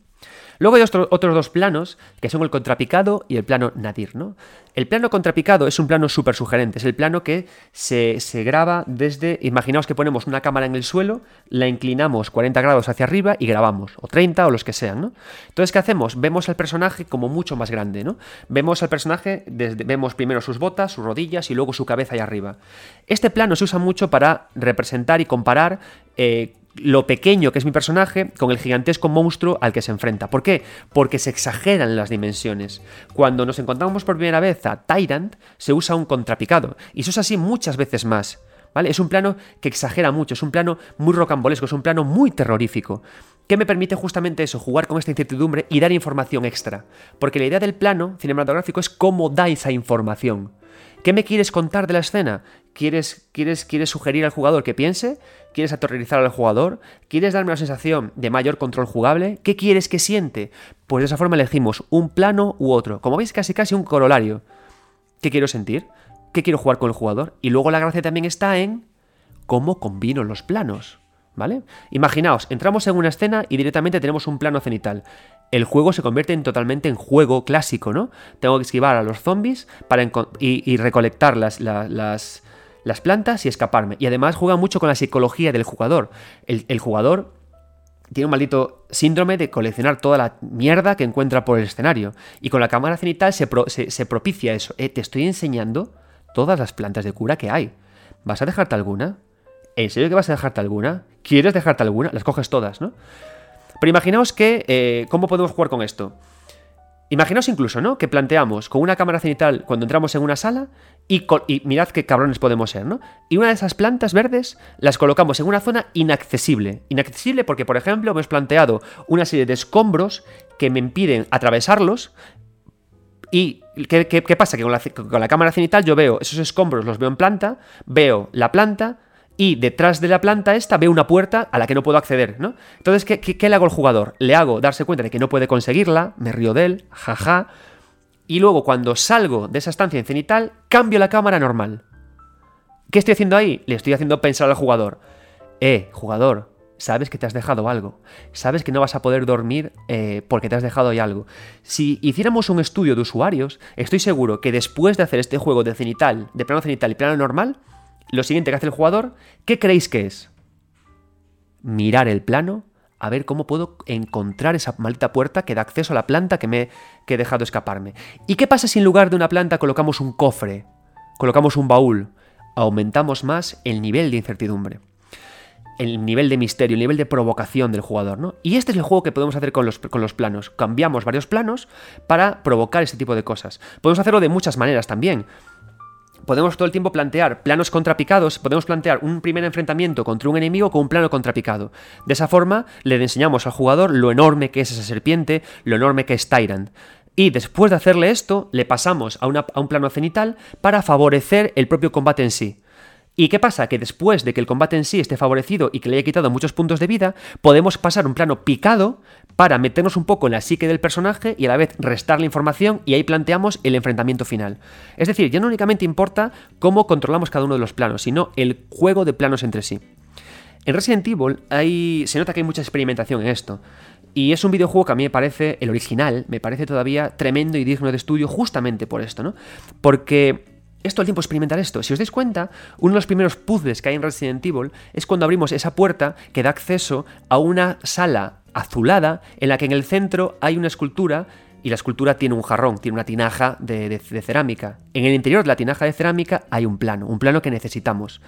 Luego hay otros dos planos, que son el contrapicado y el plano nadir. ¿no? El plano contrapicado es un plano súper sugerente, es el plano que se, graba desde, imaginaos que ponemos una cámara en el suelo, la inclinamos 40 grados hacia arriba y grabamos, o 30 o los que sean. ¿no? Entonces, ¿qué hacemos? Vemos al personaje como mucho más grande. ¿no? Vemos al personaje, vemos primero sus botas, sus rodillas y luego su cabeza ahí arriba. Este plano se usa mucho para representar y comparar eh, lo pequeño que es mi personaje con el gigantesco monstruo al que se enfrenta. ¿Por qué? Porque se exageran las dimensiones. Cuando nos encontramos por primera vez a Tyrant, se usa un contrapicado. Y eso es así muchas veces más. ¿Vale? Es un plano que exagera mucho, es un plano muy rocambolesco, es un plano muy terrorífico. ¿Qué me permite justamente eso? Jugar con esta incertidumbre y dar información extra. Porque la idea del plano cinematográfico es cómo da esa información. ¿Qué me quieres contar de la escena? ¿Quieres, quieres, ¿Quieres sugerir al jugador que piense? ¿Quieres aterrorizar al jugador? ¿Quieres darme una sensación de mayor control jugable? ¿Qué quieres que siente? Pues de esa forma elegimos un plano u otro. Como veis, casi casi un corolario. ¿Qué quiero sentir? ¿Qué quiero jugar con el jugador? Y luego la gracia también está en cómo combino los planos. ¿Vale? Imaginaos, entramos en una escena y directamente tenemos un plano cenital el juego se convierte en totalmente en juego clásico, ¿no? Tengo que esquivar a los zombies para y, recolectar las, las, plantas y escaparme. Y además juega mucho con la psicología del jugador. El, jugador tiene un maldito síndrome de coleccionar toda la mierda que encuentra por el escenario. Y con la cámara cenital se, se, propicia eso. Eh, te estoy enseñando todas las plantas de cura que hay. ¿Vas a dejarte alguna? ¿En serio que vas a dejarte alguna? ¿Quieres dejarte alguna? Las coges todas, ¿no? Pero imaginaos que, eh, ¿cómo podemos jugar con esto? Imaginaos incluso, ¿no? Que planteamos con una cámara cenital cuando entramos en una sala y, mirad qué cabrones podemos ser, ¿no? Y una de esas plantas verdes las colocamos en una zona inaccesible. Inaccesible porque, por ejemplo, hemos planteado una serie de escombros que me impiden atravesarlos. ¿Y qué, pasa? Que con la, con la cámara cenital yo veo esos escombros, los veo en planta, veo la planta, y detrás de la planta esta veo una puerta a la que no puedo acceder, ¿no? Entonces, ¿qué, le hago al jugador? Le hago darse cuenta de que no puede conseguirla, me río de él, jaja, y luego cuando salgo de esa estancia en cenital, cambio la cámara normal. ¿Qué estoy haciendo ahí? Le estoy haciendo pensar al jugador, eh, jugador, sabes que te has dejado algo, sabes que no vas a poder dormir eh, porque te has dejado ahí algo. Si hiciéramos un estudio de usuarios, estoy seguro que después de hacer este juego de cenital, de plano cenital y plano normal, lo siguiente que hace el jugador, ¿qué creéis que es? Mirar el plano a ver cómo puedo encontrar esa maldita puerta que da acceso a la planta que me que he dejado escaparme. ¿Y qué pasa si en lugar de una planta colocamos un cofre? Colocamos un baúl. Aumentamos más el nivel de incertidumbre el nivel de misterio, el nivel de provocación del jugador, ¿no? Y este es el juego que podemos hacer con los, con los planos. Cambiamos varios planos para provocar este tipo de cosas. Podemos hacerlo de muchas maneras también podemos todo el tiempo plantear planos contrapicados, podemos plantear un primer enfrentamiento contra un enemigo con un plano contrapicado. De esa forma le enseñamos al jugador lo enorme que es esa serpiente, lo enorme que es Tyrant. Y después de hacerle esto, le pasamos a, a un plano cenital para favorecer el propio combate en sí. ¿Y qué pasa? Que después de que el combate en sí esté favorecido y que le haya quitado muchos puntos de vida, podemos pasar un plano picado para meternos un poco en la psique del personaje y a la vez restar la información y ahí planteamos el enfrentamiento final. Es decir, ya no únicamente importa cómo controlamos cada uno de los planos, sino el juego de planos entre sí. En Resident Evil hay, se nota que hay mucha experimentación en esto. Y es un videojuego que a mí me parece, el original, me parece todavía tremendo y digno de estudio justamente por esto, ¿no? Porque es el tiempo experimentar esto. Si os dais cuenta, uno de los primeros puzzles que hay en Resident Evil es cuando abrimos esa puerta que da acceso a una sala azulada en la que en el centro hay una escultura y la escultura tiene un jarrón, tiene una tinaja de, cerámica. En el interior de la tinaja de cerámica hay un plano, un plano que necesitamos.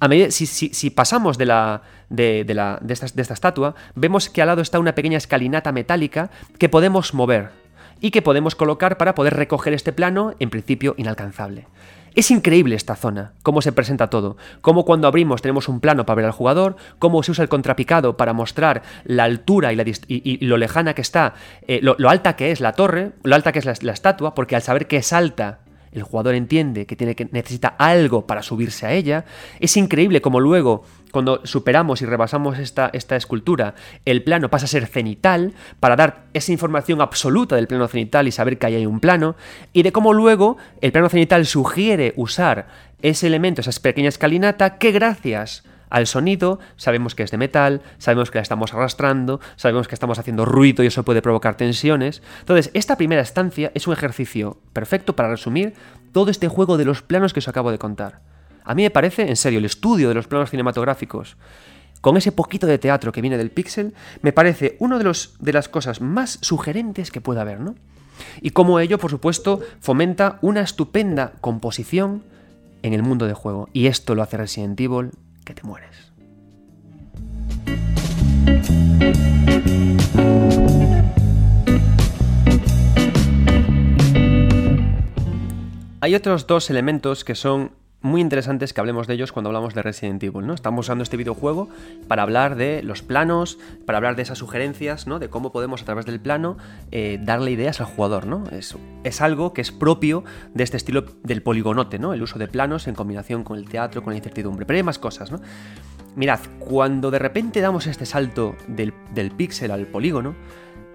A medida, si, pasamos de, la, de esta estatua, vemos que al lado está una pequeña escalinata metálica que podemos mover y que podemos colocar para poder recoger este plano, en principio inalcanzable. Es increíble esta zona, cómo se presenta todo, cómo cuando abrimos tenemos un plano para ver al jugador, cómo se usa el contrapicado para mostrar la altura y, lo lejana que está, eh, lo, alta que es la torre, lo alta que es la, estatua, porque al saber que es alta el jugador entiende que, tiene que necesita algo para subirse a ella. Es increíble como luego cuando superamos y rebasamos esta, esta escultura, el plano pasa a ser cenital para dar esa información absoluta del plano cenital y saber que ahí hay un plano, y de cómo luego el plano cenital sugiere usar ese elemento, esa pequeña escalinata, que gracias al sonido, sabemos que es de metal, sabemos que la estamos arrastrando, sabemos que estamos haciendo ruido y eso puede provocar tensiones. Entonces, esta primera estancia es un ejercicio perfecto para resumir todo este juego de los planos que os acabo de contar. A mí me parece, en serio, el estudio de los planos cinematográficos, con ese poquito de teatro que viene del pixel, me parece una de, de las cosas más sugerentes que pueda haber, ¿no? Y como ello, por supuesto, fomenta una estupenda composición en el mundo de juego. Y esto lo hace Resident Evil, que te mueres. Hay otros dos elementos que son muy interesantes que hablemos de ellos cuando hablamos de Resident Evil, ¿no? Estamos usando este videojuego para hablar de los planos, para hablar de esas sugerencias, ¿no? De cómo podemos a través del plano eh, darle ideas al jugador, ¿no? Es, es algo que es propio de este estilo del poligonote, ¿no? El uso de planos en combinación con el teatro, con la incertidumbre. Pero hay más cosas, ¿no? Mirad, cuando de repente damos este salto del, del píxel al polígono,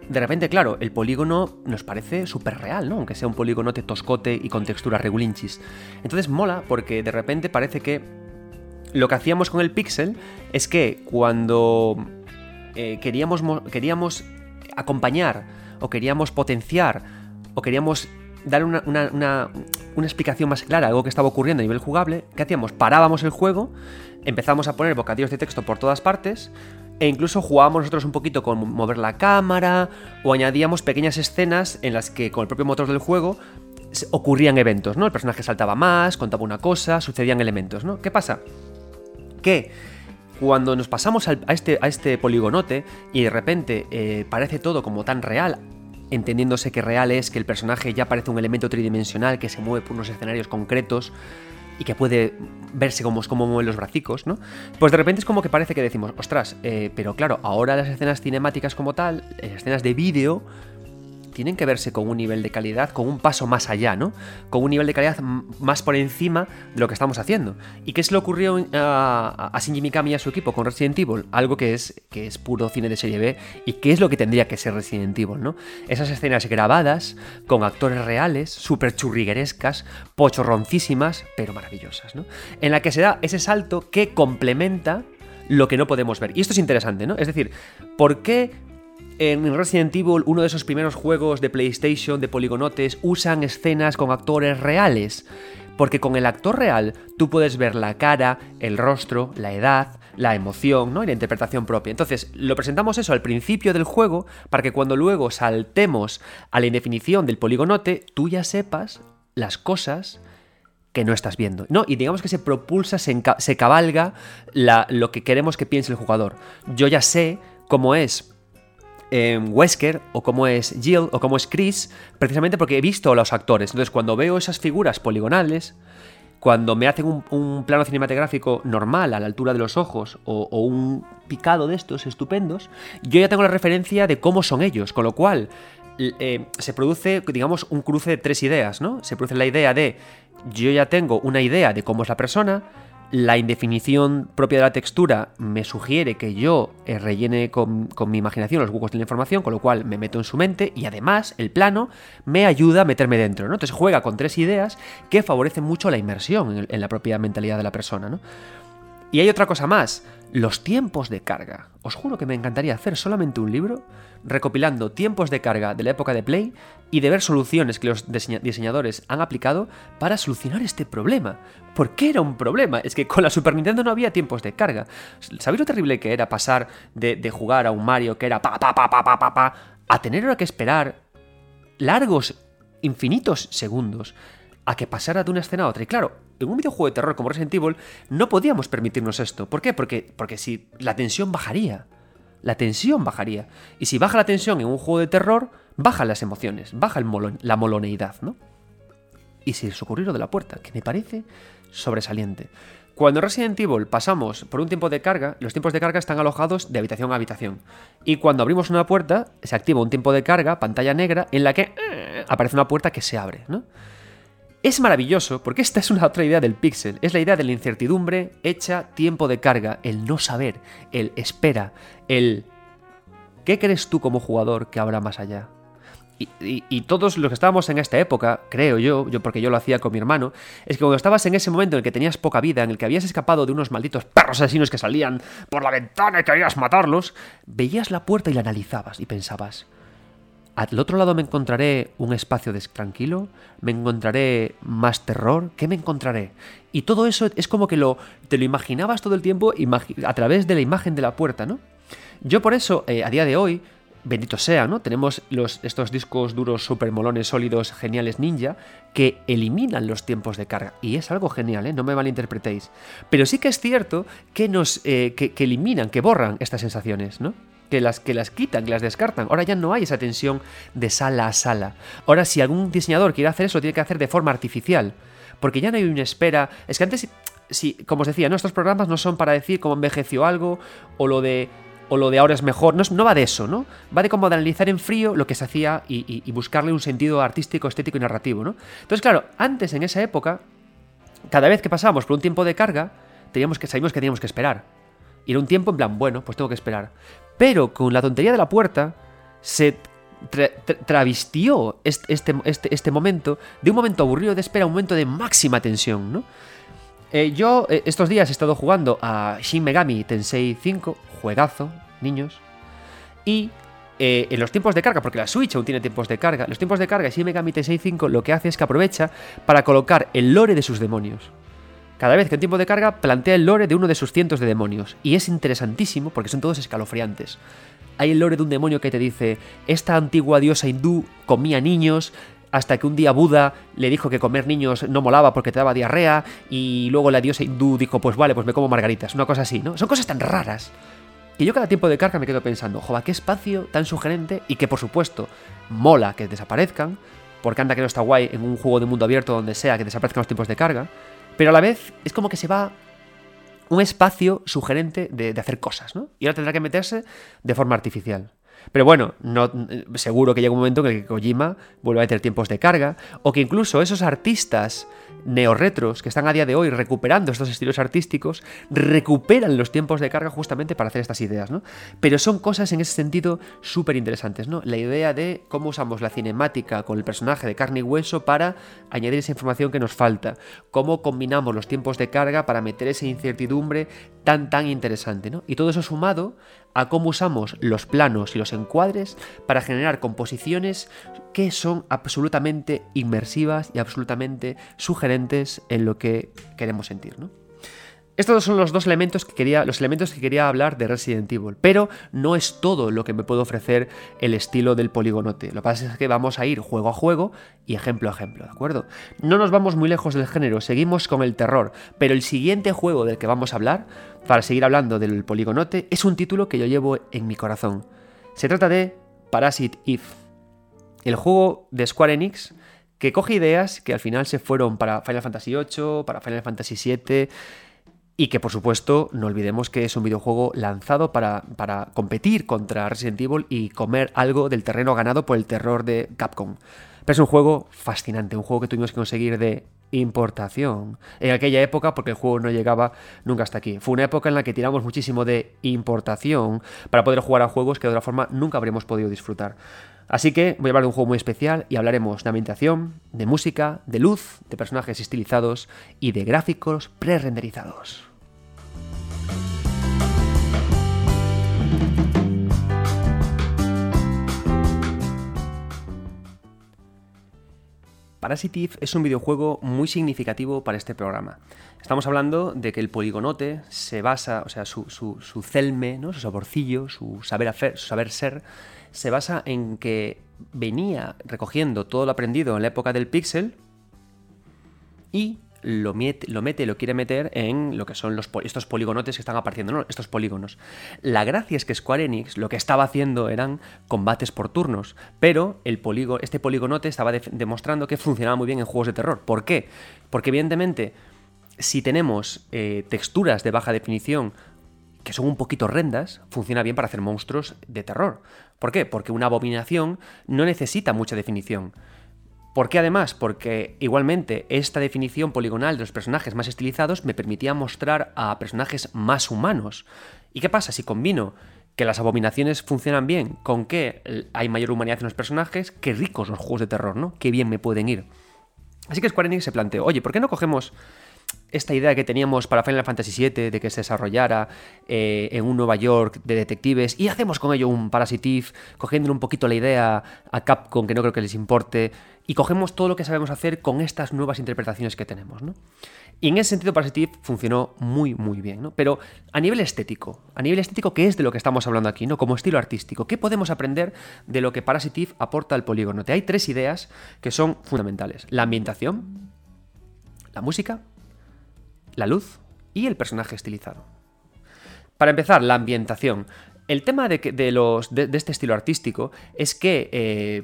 de repente, claro, el polígono nos parece súper real, ¿no? Aunque sea un polígono toscote y con textura regulinchis. Entonces mola porque de repente parece que lo que hacíamos con el pixel es que cuando eh, queríamos, queríamos acompañar o queríamos potenciar o queríamos dar una, una, explicación más clara algo que estaba ocurriendo a nivel jugable, ¿qué hacíamos? Parábamos el juego, empezamos a poner bocadillos de texto por todas partes, e incluso jugábamos nosotros un poquito con mover la cámara o añadíamos pequeñas escenas en las que con el propio motor del juego ocurrían eventos, ¿no? El personaje saltaba más, contaba una cosa, sucedían elementos, ¿no? ¿Qué pasa? Que cuando nos pasamos a, este, a este poligonote y de repente eh, parece todo como tan real, entendiéndose que real es que el personaje ya parece un elemento tridimensional que se mueve por unos escenarios concretos, y que puede verse como, como mueven los bracicos, ¿no? Pues de repente es como que parece que decimos, ostras, eh, pero claro, ahora las escenas cinemáticas como tal, las escenas de vídeo, tienen que verse con un nivel de calidad, con un paso más allá, ¿no? Con un nivel de calidad más por encima de lo que estamos haciendo. ¿Y qué se le ocurrió a, Shinji Mikami y a su equipo con Resident Evil? Algo que es, que es puro cine de serie B y qué es lo que tendría que ser Resident Evil, ¿no? Esas escenas grabadas, con actores reales, súper churriguerescas, pochorroncísimas, pero maravillosas, ¿no? En la que se da ese salto que complementa lo que no podemos ver. Y esto es interesante, ¿no? Es decir, ¿por qué en Resident Evil, uno de esos primeros juegos de PlayStation de poligonotes, usan escenas con actores reales. Porque con el actor real tú puedes ver la cara, el rostro, la edad, la emoción ¿no? y la interpretación propia. Entonces, lo presentamos eso al principio del juego para que cuando luego saltemos a la indefinición del poligonote, tú ya sepas las cosas que no estás viendo. ¿no? Y digamos que se propulsa, se, cabalga lo que queremos que piense el jugador. Yo ya sé cómo es eh, Wesker o cómo es Jill o cómo es Chris, precisamente porque he visto a los actores. Entonces, cuando veo esas figuras poligonales, cuando me hacen un, plano cinematográfico normal a la altura de los ojos o, un picado de estos estupendos, yo ya tengo la referencia de cómo son ellos, con lo cual eh, se produce, digamos, un cruce de tres ideas, ¿no? Se produce la idea de yo ya tengo una idea de cómo es la persona, la indefinición propia de la textura me sugiere que yo eh, rellene con, mi imaginación los huecos de la información, con lo cual me meto en su mente y además el plano me ayuda a meterme dentro. ¿no? Entonces juega con tres ideas que favorecen mucho la inmersión en, la propia mentalidad de la persona. ¿no? Y hay otra cosa más, los tiempos de carga. Os juro que me encantaría hacer solamente un libro recopilando tiempos de carga de la época de Play y de ver soluciones que los diseñadores han aplicado para solucionar este problema. ¿Por qué era un problema? Es que con la Super Nintendo no había tiempos de carga. ¿Sabéis lo terrible que era pasar de, jugar a un Mario que era pa pa pa pa pa pa pa a tener ahora que esperar largos, infinitos segundos a que pasara de una escena a otra? Y claro, en un videojuego de terror como Resident Evil no podíamos permitirnos esto. ¿Por qué? Porque, porque si la tensión bajaría. La tensión bajaría. Y si baja la tensión en un juego de terror, bajan las emociones, baja la moloneidad, ¿no? Y si les ocurrió lo de la puerta, que me parece sobresaliente. Cuando en Resident Evil pasamos por un tiempo de carga, los tiempos de carga están alojados de habitación a habitación. Y cuando abrimos una puerta, se activa un tiempo de carga, pantalla negra, en la que eh, aparece una puerta que se abre, ¿no? Es maravilloso porque esta es una otra idea del pixel, es la idea de la incertidumbre hecha tiempo de carga, el no saber, el espera, el ¿qué crees tú como jugador que habrá más allá? Y, todos los que estábamos en esta época, creo yo, yo porque yo lo hacía con mi hermano, es que cuando estabas en ese momento en el que tenías poca vida, en el que habías escapado de unos malditos perros asesinos que salían por la ventana y querías matarlos, veías la puerta y la analizabas y pensabas, al otro lado me encontraré un espacio tranquilo, me encontraré más terror, ¿qué me encontraré? Y todo eso es como que lo, te lo imaginabas todo el tiempo a través de la imagen de la puerta, ¿no? Yo por eso, eh, a día de hoy, bendito sea, ¿no? Tenemos los, estos discos duros super molones, sólidos, geniales ninja, que eliminan los tiempos de carga. Y es algo genial, ¿eh? No me malinterpretéis. Pero sí que es cierto que nos. Eh, que, que eliminan, que borran estas sensaciones, ¿no? Que las, que las quitan, que las descartan. Ahora ya no hay esa tensión de sala a sala. Ahora si algún diseñador quiere hacer eso, lo tiene que hacer de forma artificial. Porque ya no hay una espera. Es que antes, si, como os decía, ¿no? estos programas no son para decir cómo envejeció algo o lo de o lo de ahora es mejor. No, no, va de eso, ¿no? Va de cómo de analizar en frío lo que se hacía y, buscarle un sentido artístico, estético y narrativo, ¿no? Entonces, claro, antes en esa época, cada vez que pasábamos por un tiempo de carga, teníamos que, sabíamos que teníamos que esperar. Y era un tiempo en plan, bueno, pues tengo que esperar. Pero con la tontería de la puerta se travistió este, este, este, momento de un momento aburrido de espera a un momento de máxima tensión, ¿no? Eh, yo eh, estos días he estado jugando a Shin Megami Tensei 5, juegazo, niños, y eh, en los tiempos de carga, porque la Switch aún tiene tiempos de carga, los tiempos de carga de Shin Megami Tensei 5 lo que hace es que aprovecha para colocar el lore de sus demonios. Cada vez que un tiempo de carga plantea el lore de uno de sus cientos de demonios. Y es interesantísimo porque son todos escalofriantes. Hay el lore de un demonio que te dice, esta antigua diosa hindú comía niños, hasta que un día Buda le dijo que comer niños no molaba porque te daba diarrea, y luego la diosa hindú dijo, pues vale, pues me como margaritas, una cosa así, ¿no? Son cosas tan raras. Que yo cada tiempo de carga me quedo pensando, joder, qué espacio tan sugerente y que por supuesto mola que desaparezcan, porque anda que no está guay en un juego de mundo abierto donde sea que desaparezcan los tiempos de carga, pero a la vez es como que se va un espacio sugerente de, hacer cosas, ¿no? Y ahora tendrá que meterse de forma artificial. Pero bueno, no, seguro que llega un momento en el que Kojima vuelva a tener tiempos de carga, o que incluso esos artistas neorretros que están a día de hoy recuperando estos estilos artísticos, recuperan los tiempos de carga justamente para hacer estas ideas, ¿no? Pero son cosas en ese sentido súper interesantes, ¿no? La idea de cómo usamos la cinemática con el personaje de carne y hueso para añadir esa información que nos falta, cómo combinamos los tiempos de carga para meter esa incertidumbre tan tan interesante, ¿no? Y todo eso sumado a cómo usamos los planos y los encuadres para generar composiciones que son absolutamente inmersivas y absolutamente sugerentes en lo que queremos sentir. ¿no? Estos son los dos elementos que quería, los elementos que quería hablar de Resident Evil, pero no es todo lo que me puede ofrecer el estilo del poligonote. Lo que pasa es que vamos a ir juego a juego y ejemplo a ejemplo, ¿de acuerdo? No nos vamos muy lejos del género, seguimos con el terror, pero el siguiente juego del que vamos a hablar, para seguir hablando del poligonote, es un título que yo llevo en mi corazón. Se trata de Parasite Eve, el juego de Square Enix que coge ideas que al final se fueron para Final Fantasy VIII, para Final Fantasy VII y que por supuesto no olvidemos que es un videojuego lanzado para, para, competir contra Resident Evil y comer algo del terreno ganado por el terror de Capcom. Pero es un juego fascinante, un juego que tuvimos que conseguir de importación en aquella época porque el juego no llegaba nunca hasta aquí. Fue una época en la que tiramos muchísimo de importación para poder jugar a juegos que de otra forma nunca habríamos podido disfrutar. Así que voy a hablar de un juego muy especial y hablaremos de ambientación, de música, de luz, de personajes estilizados y de gráficos pre-renderizados. Parasitive es un videojuego muy significativo para este programa. Estamos hablando de que el poligonote se basa, o sea, su, celme, ¿no? su saborcillo, su saber, su saber ser, se basa en que venía recogiendo todo lo aprendido en la época del pixel y lo mete, lo quiere meter en lo que son los, estos poligonotes que están apareciendo, ¿no? estos polígonos. La gracia es que Square Enix lo que estaba haciendo eran combates por turnos, pero el este poligonote estaba demostrando que funcionaba muy bien en juegos de terror. ¿Por qué? Porque evidentemente, si tenemos eh, texturas de baja definición que son un poquito rendas, funciona bien para hacer monstruos de terror. ¿Por qué? Porque una abominación no necesita mucha definición. ¿Por qué además? Porque igualmente esta definición poligonal de los personajes más estilizados me permitía mostrar a personajes más humanos. ¿Y qué pasa si combino que las abominaciones funcionan bien con que hay mayor humanidad en los personajes? Qué ricos los juegos de terror, ¿no? Qué bien me pueden ir. Así que Square Enix se planteó, oye, ¿por qué no cogemos esta idea que teníamos para Final Fantasy VII de que se desarrollara eh, en un Nueva York de detectives y hacemos con ello un Parasitive, cogiéndole un poquito la idea a Capcom, que no creo que les importe, y cogemos todo lo que sabemos hacer con estas nuevas interpretaciones que tenemos. ¿no? Y en ese sentido Parasitive funcionó muy muy bien, ¿no? pero a nivel estético, a nivel estético, ¿qué es de lo que estamos hablando aquí? ¿no? Como estilo artístico, ¿qué podemos aprender de lo que Parasitive aporta al polígono? Te hay tres ideas que son fundamentales. La ambientación, la música la luz y el personaje estilizado. Para empezar, la ambientación. El tema de, los, de, este estilo artístico es que eh,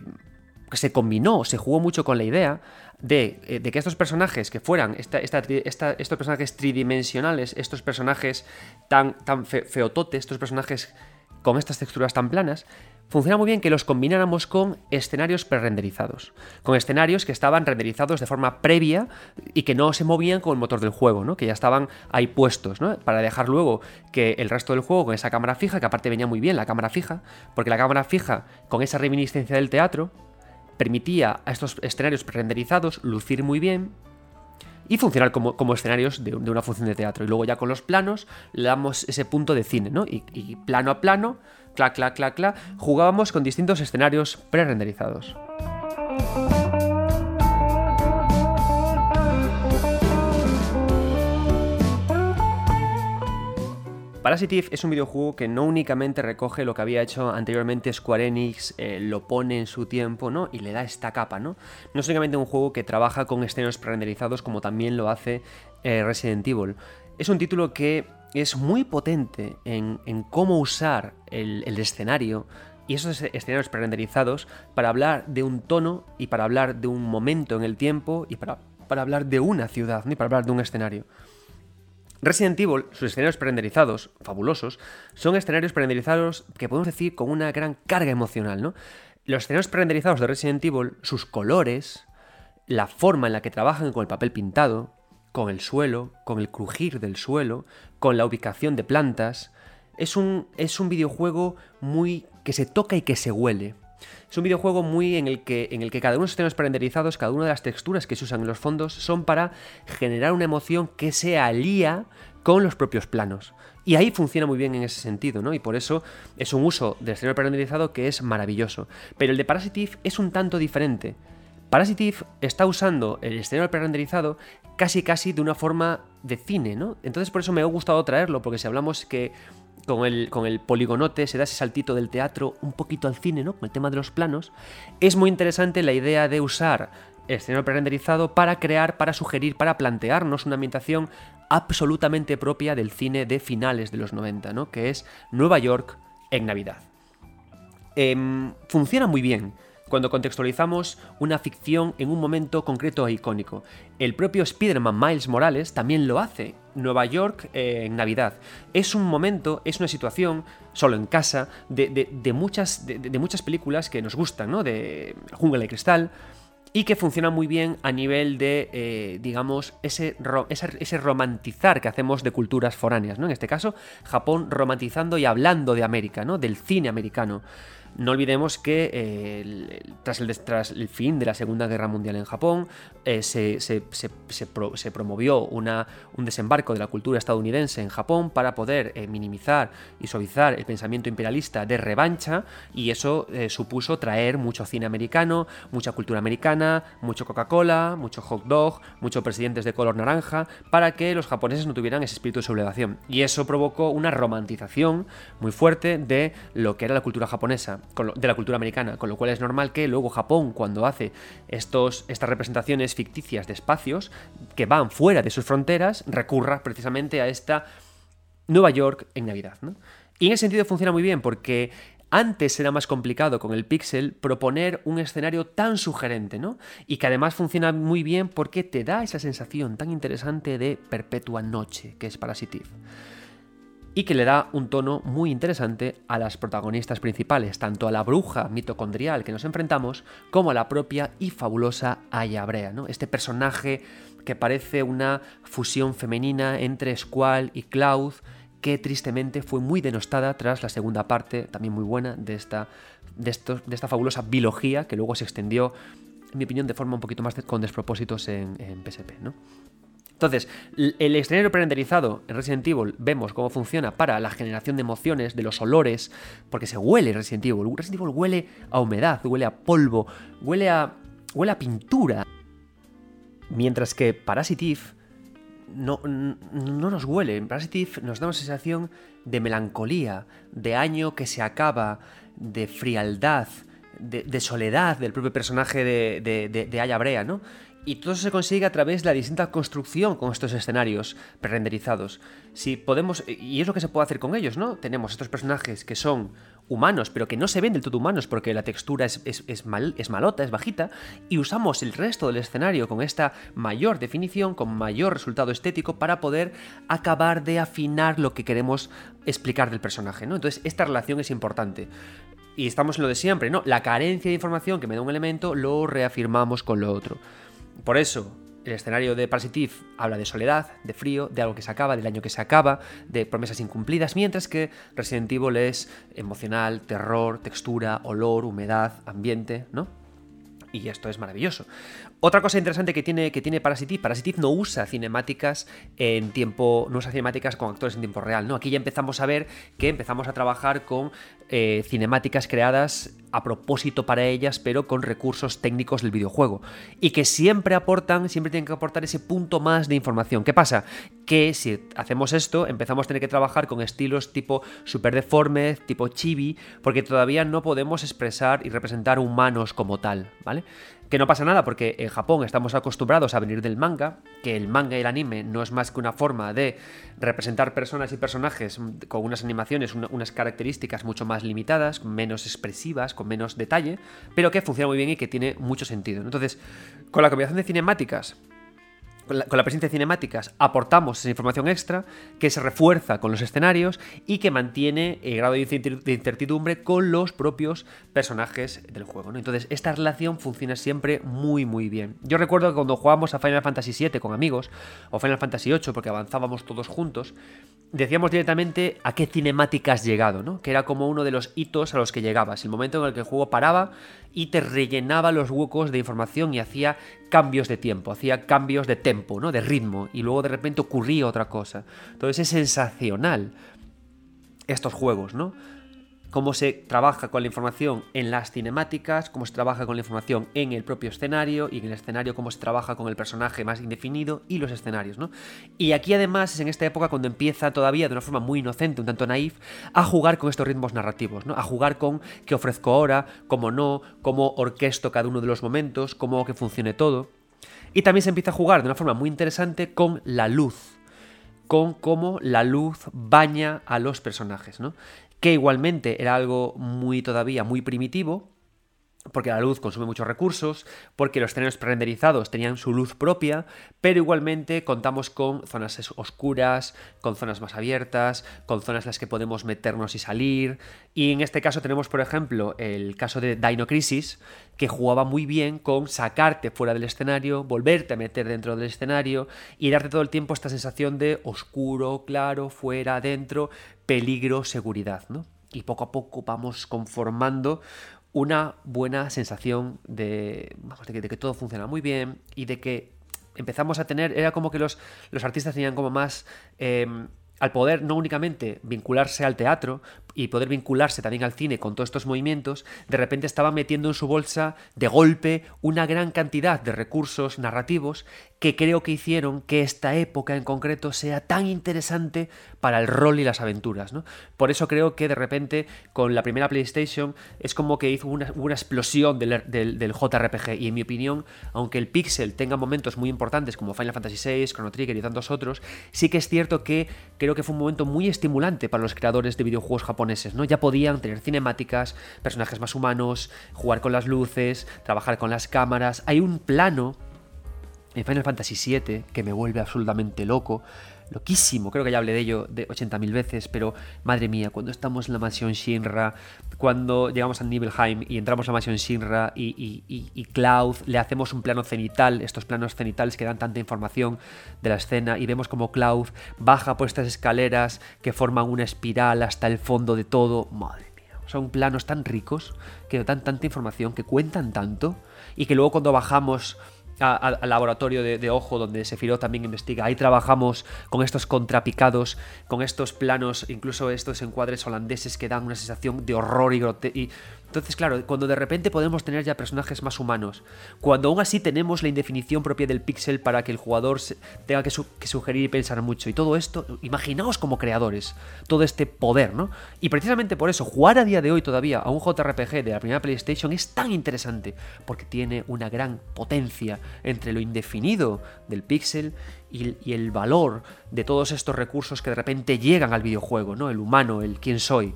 se combinó, se jugó mucho con la idea de, eh, que estos personajes que fueran estos personajes tridimensionales, estos personajes tan, tan feototes, estos personajes con estas texturas tan planas, funciona muy bien que los combináramos con escenarios pre-renderizados, con escenarios que estaban renderizados de forma previa y que no se movían con el motor del juego, ¿no? que ya estaban ahí puestos, ¿no? para dejar luego que el resto del juego con esa cámara fija, que aparte venía muy bien la cámara fija, porque la cámara fija con esa reminiscencia del teatro permitía a estos escenarios pre-renderizados lucir muy bien, y funcionar como, escenarios de, una función de teatro. Y luego ya con los planos le damos ese punto de cine, ¿no? y plano a plano clac, clac, clac, clac, jugábamos con distintos escenarios pre-renderizados. Parasitive es un videojuego que no únicamente recoge lo que había hecho anteriormente Square Enix, eh, lo pone en su tiempo, ¿no? Y le da esta capa, ¿no? No es únicamente un juego que trabaja con escenarios pre-renderizados como también lo hace eh, Resident Evil. Es un título que es muy potente en, cómo usar el, escenario y esos escenarios pre-renderizados para hablar de un tono y para hablar de un momento en el tiempo y para, para hablar de una ciudad, ni para hablar de un escenario. Resident Evil, sus escenarios pre-renderizados, fabulosos, son escenarios pre-renderizados que podemos decir con una gran carga emocional, ¿no? Los escenarios pre-renderizados de Resident Evil, sus colores, la forma en la que trabajan con el papel pintado, con el suelo, con el crujir del suelo, con la ubicación de plantas. Es un, es un videojuego muy que se toca y que se huele. Es un videojuego muy en el que, en el que cada uno de los escenarios prenderizados, cada una de las texturas que se usan en los fondos son para generar una emoción que se alía con los propios planos. Y ahí funciona muy bien en ese sentido, ¿no? Y por eso es un uso del escenario pre que es maravilloso. Pero el de Parasitive es un tanto diferente Parasitive está usando el escenario pre-renderizado casi casi de una forma de cine, ¿no? Entonces por eso me ha gustado traerlo, porque si hablamos que con el, con el poligonote se da ese saltito del teatro un poquito al cine, ¿no? Con el tema de los planos, es muy interesante la idea de usar el escenario pre-renderizado para crear, para sugerir, para plantearnos una ambientación absolutamente propia del cine de finales de los 90, ¿no? Que es Nueva York en Navidad. Em, funciona muy bien cuando contextualizamos una ficción en un momento concreto e icónico. El propio Spider-Man Miles Morales también lo hace. Nueva York eh, en Navidad. Es un momento, es una situación, solo en casa, de, muchas, de, muchas películas que nos gustan, ¿no? De Jungla de Cristal, y que funciona muy bien a nivel de, eh, digamos, ese, ese, romantizar que hacemos de culturas foráneas, ¿no? En este caso, Japón romantizando y hablando de América, ¿no? Del cine americano. No olvidemos que eh, tras, el, fin de la Segunda Guerra Mundial en Japón eh, se, promovió un desembarco de la cultura estadounidense en Japón para poder eh, minimizar y suavizar el pensamiento imperialista de revancha y eso supuso traer mucho cine americano, mucha cultura americana, mucho Coca-Cola, mucho hot dog, muchos presidentes de color naranja para que los japoneses no tuvieran ese espíritu de sublevación. Y eso provocó una romantización muy fuerte de lo que era la cultura japonesa de la cultura americana, con lo cual es normal que luego Japón, cuando hace estos, estas representaciones ficticias de espacios que van fuera de sus fronteras, recurra precisamente a esta Nueva York en Navidad. Y en ese sentido funciona muy bien porque antes era más complicado con el Pixel proponer un escenario tan sugerente, ¿no? Y que además funciona muy bien porque te da esa sensación tan interesante de perpetua noche, que es Parasitive y que le da un tono muy interesante a las protagonistas principales, tanto a la bruja mitocondrial que nos enfrentamos, como a la propia y fabulosa Aya Brea, ¿no? Este personaje que parece una fusión femenina entre Squall y Cloud, que tristemente fue muy denostada tras la segunda parte, también muy buena, de esta, de de esta fabulosa biología que luego se extendió, en mi opinión, de forma un poquito más con despropósitos en, en PSP, ¿no? Entonces, el escenario pre-renderizado en Resident Evil vemos cómo funciona para la generación de emociones, de los olores, porque se huele Resident Evil. Resident Evil huele a humedad, huele a polvo, huele a, huele a pintura. Mientras que Parasitive no, no nos huele. En Parasitive nos da una sensación de melancolía, de año que se acaba, de frialdad, de, soledad del propio personaje de, de, de Aya Brea, ¿no? Y todo se consigue a través de la distinta construcción con estos escenarios pre-renderizados. Si podemos, y es lo que se puede hacer con ellos, ¿no? Tenemos estos personajes que son humanos, pero que no se ven del todo humanos porque la textura es, mal, es malota, es bajita, y usamos el resto del escenario con esta mayor definición, con mayor resultado estético, para poder acabar de afinar lo que queremos explicar del personaje, ¿no? Entonces, esta relación es importante. Y estamos en lo de siempre, ¿no? La carencia de información que me da un elemento lo reafirmamos con lo otro. Por eso, el escenario de Parasitive habla de soledad, de frío, de algo que se acaba, del año que se acaba, de promesas incumplidas, mientras que Resident Evil es emocional, terror, textura, olor, humedad, ambiente, ¿no? Y esto es maravilloso. Otra cosa interesante que tiene, que tiene no usa cinemáticas en tiempo, no usa cinemáticas con actores en tiempo real, ¿no? Aquí ya empezamos a ver que empezamos a trabajar con eh, cinemáticas creadas a propósito para ellas, pero con recursos técnicos del videojuego. Y que siempre aportan, siempre tienen que aportar ese punto más de información. ¿Qué pasa? Que si hacemos esto, empezamos a tener que trabajar con estilos tipo super deforme, tipo chibi, porque todavía no podemos expresar y representar humanos como tal, ¿vale? Que no pasa nada porque en Japón estamos acostumbrados a venir del manga, que el manga y el anime no es más que una forma de representar personas y personajes con unas animaciones, unas características mucho más limitadas, menos expresivas, con menos detalle, pero que funciona muy bien y que tiene mucho sentido. Entonces, con la combinación de cinemáticas con la, presencia de cinemáticas aportamos esa información extra que se refuerza con los escenarios y que mantiene el grado de incertidumbre con los propios personajes del juego. Entonces, esta relación funciona siempre muy, muy bien. Yo recuerdo que cuando jugábamos a Final Fantasy VII con amigos, o Final Fantasy VIII, porque avanzábamos todos juntos, decíamos directamente a qué cinemática has llegado, ¿no? Que era como uno de los hitos a los que llegabas, el momento en el que el juego paraba y te rellenaba los huecos de información y hacía cambios de tiempo, hacía cambios de tempo, ¿no? De ritmo, y luego de repente ocurría otra cosa. Entonces es sensacional estos juegos, ¿no? Cómo se trabaja con la información en las cinemáticas, cómo se trabaja con la información en el propio escenario y en el escenario cómo se trabaja con el personaje más indefinido y los escenarios, ¿no? Y aquí además es en esta época cuando empieza todavía de una forma muy inocente, un tanto naif, a jugar con estos ritmos narrativos, ¿no? A jugar con qué ofrezco ahora, cómo no, cómo orquesto cada uno de los momentos, cómo que funcione todo. Y también se empieza a jugar de una forma muy interesante con la luz, con cómo la luz baña a los personajes, ¿no? Que igualmente era algo muy todavía muy primitivo, porque la luz consume muchos recursos, porque los escenarios prerenderizados tenían su luz propia, pero igualmente contamos con zonas oscuras, con zonas más abiertas, con zonas en las que podemos meternos y salir. Y en este caso tenemos, por ejemplo, el caso de Dino Crisis, que jugaba muy bien con sacarte fuera del escenario, volverte a meter dentro del escenario y darte todo el tiempo esta sensación de oscuro, claro, fuera, dentro, peligro, seguridad, ¿no? Y poco a poco vamos conformando una buena sensación de, de, que, todo funciona muy bien y de que empezamos a tener, era como que los, los artistas tenían como más... Em, al poder no únicamente vincularse al teatro y poder vincularse también al cine con todos estos movimientos, de repente estaba metiendo en su bolsa de golpe una gran cantidad de recursos narrativos que creo que hicieron que esta época en concreto sea tan interesante para el rol y las aventuras. ¿no? Por eso creo que de repente con la primera PlayStation es como que hizo una, explosión del, del, JRPG y en mi opinión, aunque el Pixel tenga momentos muy importantes como Final Fantasy VI, Chrono Trigger y tantos otros, sí que es cierto que creo que fue un momento muy estimulante para los creadores de videojuegos japoneses. ¿no? Ya podían tener cinemáticas, personajes más humanos, jugar con las luces, trabajar con las cámaras. Hay un plano en Final Fantasy VII, que me vuelve absolutamente loco, loquísimo, creo que ya hablé de ello de 80.000 veces, pero madre mía, cuando estamos en la mansión Shinra, cuando llegamos a Nibelheim y entramos a la mansión Shinra y, y, Cloud, le hacemos un plano cenital, estos planos cenitales que dan tanta información de la escena, y vemos como Cloud baja por estas escaleras que forman una espiral hasta el fondo de todo, madre mía, son planos tan ricos, que dan tanta información, que cuentan tanto, y que luego cuando bajamos al laboratorio de, ojo donde Sephiroth también investiga. Ahí trabajamos con estos contrapicados, con estos planos, incluso estos encuadres holandeses que dan una sensación de horror y, y entonces, claro, cuando de repente podemos tener ya personajes más humanos, cuando aún así tenemos la indefinición propia del pixel para que el jugador tenga que, sugerir y pensar mucho, y todo esto, imaginaos como creadores, todo este poder, ¿no? Y precisamente por eso, jugar a día de hoy todavía a un JRPG de la primera PlayStation es tan interesante, porque tiene una gran potencia entre lo indefinido del pixel y, el valor de todos estos recursos que de repente llegan al videojuego, ¿no? El humano, el quién soy.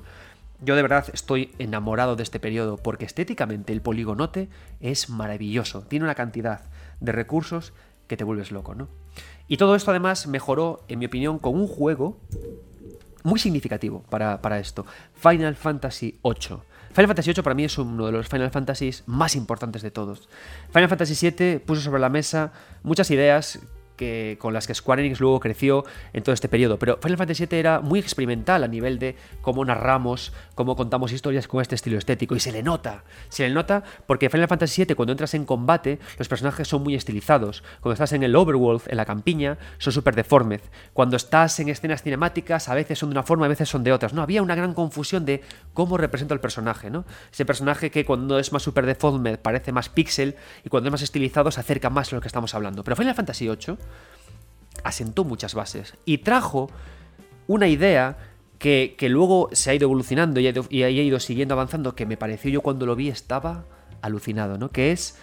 Yo de verdad estoy enamorado de este periodo porque estéticamente el poligonote es maravilloso. Tiene una cantidad de recursos que te vuelves loco, ¿no? Y todo esto además mejoró, en mi opinión, con un juego muy significativo para, para esto. Final Fantasy VIII. Final Fantasy VIII para mí es uno de los Final Fantasies más importantes de todos. Final Fantasy VII puso sobre la mesa muchas ideas con las que Square Enix luego creció en todo este periodo. Pero Final Fantasy VII era muy experimental a nivel de cómo narramos, cómo contamos historias con este estilo estético. Y se le nota, se le nota porque Final Fantasy VII cuando entras en combate los personajes son muy estilizados. Cuando estás en el overworld, en la campiña, son súper deformes. Cuando estás en escenas cinemáticas a veces son de una forma, a veces son de otras. ¿no? Había una gran confusión de cómo representa el personaje. ¿no? Ese personaje que cuando es más super deforme parece más pixel y cuando es más estilizado se acerca más a lo que estamos hablando. Pero Final Fantasy VIII asentó muchas bases y trajo una idea que, luego se ha ido evolucionando y ha ido, siguiendo avanzando, que me pareció yo cuando lo vi estaba alucinado, ¿no? Que es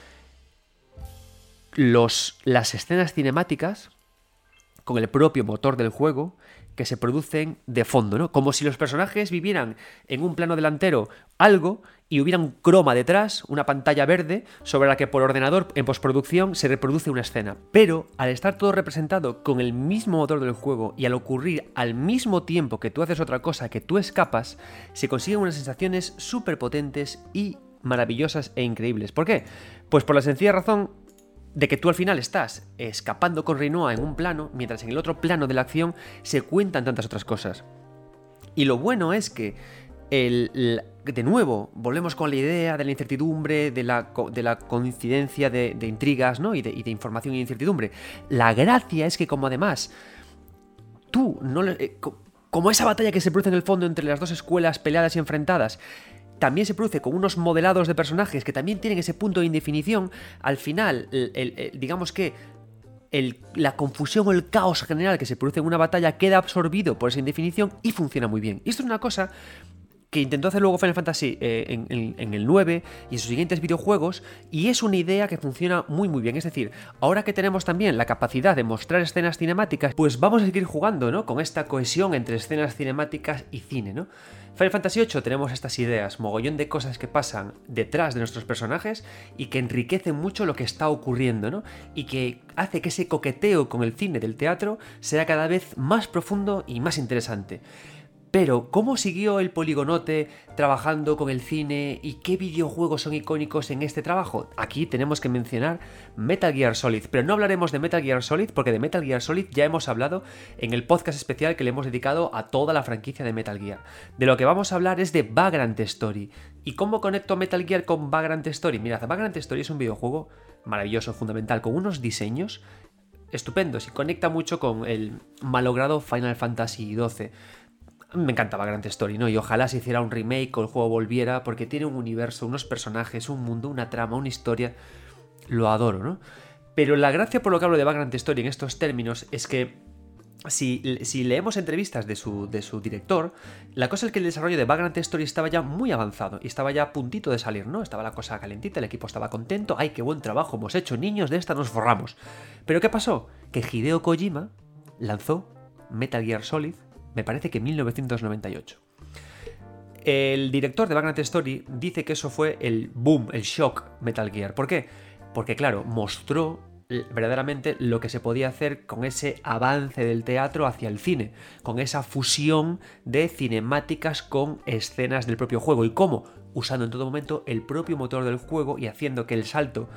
los, las escenas cinemáticas con el propio motor del juego que se producen de fondo, ¿no? Como si los personajes vivieran en un plano delantero algo y hubiera un croma detrás, una pantalla verde, sobre la que por ordenador en postproducción se reproduce una escena. Pero al estar todo representado con el mismo motor del juego y al ocurrir al mismo tiempo que tú haces otra cosa, que tú escapas, se consiguen unas sensaciones súper potentes y maravillosas e increíbles. ¿Por qué? Pues por la sencilla razón de que tú al final estás escapando con Rinoa en un plano, mientras en el otro plano de la acción se cuentan tantas otras cosas. Y lo bueno es que el, de nuevo, volvemos con la idea de la incertidumbre, de la, de la coincidencia de, intrigas, ¿no? Y de, información e incertidumbre. La gracia es que como además tú no... Eh, como esa batalla que se produce en el fondo entre las dos escuelas peleadas y enfrentadas, también se produce con unos modelados de personajes que también tienen ese punto de indefinición, al final, digamos que la confusión o el caos general que se produce en una batalla queda absorbido por esa indefinición y funciona muy bien. Y esto es una cosa que intentó hacer luego Final Fantasy eh, en, el 9 y en sus siguientes videojuegos, y es una idea que funciona muy muy bien. Es decir, ahora que tenemos también la capacidad de mostrar escenas cinemáticas, pues vamos a seguir jugando, ¿no? Con esta cohesión entre escenas cinemáticas y cine, ¿no? Final Fantasy VIII tenemos estas ideas, mogollón de cosas que pasan detrás de nuestros personajes y que enriquecen mucho lo que está ocurriendo, ¿no? Y que hace que ese coqueteo con el cine del teatro sea cada vez más profundo y más interesante. Pero, ¿cómo siguió el poligonote trabajando con el cine y qué videojuegos son icónicos en este trabajo? Aquí tenemos que mencionar Metal Gear Solid, pero no hablaremos de Metal Gear Solid porque de Metal Gear Solid ya hemos hablado en el podcast especial que le hemos dedicado a toda la franquicia de Metal Gear. De lo que vamos a hablar es de Vagrant Story. ¿Y cómo conecto Metal Gear con Vagrant Story? Mirad, Vagrant Story es un videojuego maravilloso, fundamental, con unos diseños estupendos y conecta mucho con el malogrado Final Fantasy XII me encantaba Grand Story, ¿no? Y ojalá se hiciera un remake o el juego volviera, porque tiene un universo, unos personajes, un mundo, una trama, una historia. Lo adoro, ¿no? Pero la gracia por lo que hablo de Vagrant Story en estos términos es que si, leemos entrevistas de su, de su, director, la cosa es que el desarrollo de Vagrant Story estaba ya muy avanzado y estaba ya a puntito de salir, ¿no? Estaba la cosa calentita, el equipo estaba contento, ¡ay, qué buen trabajo hemos hecho, niños, de esta nos forramos! Pero ¿qué pasó? Que Hideo Kojima lanzó Metal Gear Solid me parece que 1998. El director de Vagrant Story dice que eso fue el boom, el shock Metal Gear. ¿Por qué? Porque claro, mostró verdaderamente lo que se podía hacer con ese avance del teatro hacia el cine, con esa fusión de cinemáticas con escenas del propio juego. ¿Y cómo? Usando en todo momento el propio motor del juego y haciendo que el salto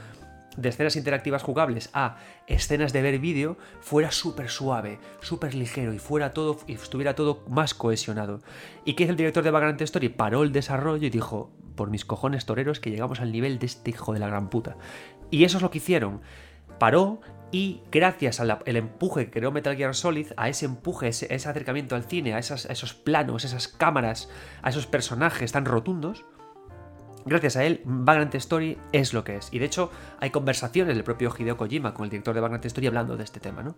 de escenas interactivas jugables a escenas de ver vídeo fuera súper suave, súper ligero y fuera todo y estuviera todo más cohesionado. ¿Y qué es el director de Vagrant Story? Paró el desarrollo y dijo, por mis cojones toreros que llegamos al nivel de este hijo de la gran puta. Y eso es lo que hicieron. Paró y gracias al empuje que creó Metal Gear Solid, a ese empuje, ese, acercamiento al cine, a, a esos planos, esas cámaras, a esos personajes tan rotundos, Gracias a él, Vagrant Story es lo que es. Y de hecho, hay conversaciones del propio Hideo Kojima con el director de Vagrant Story hablando de este tema, ¿no?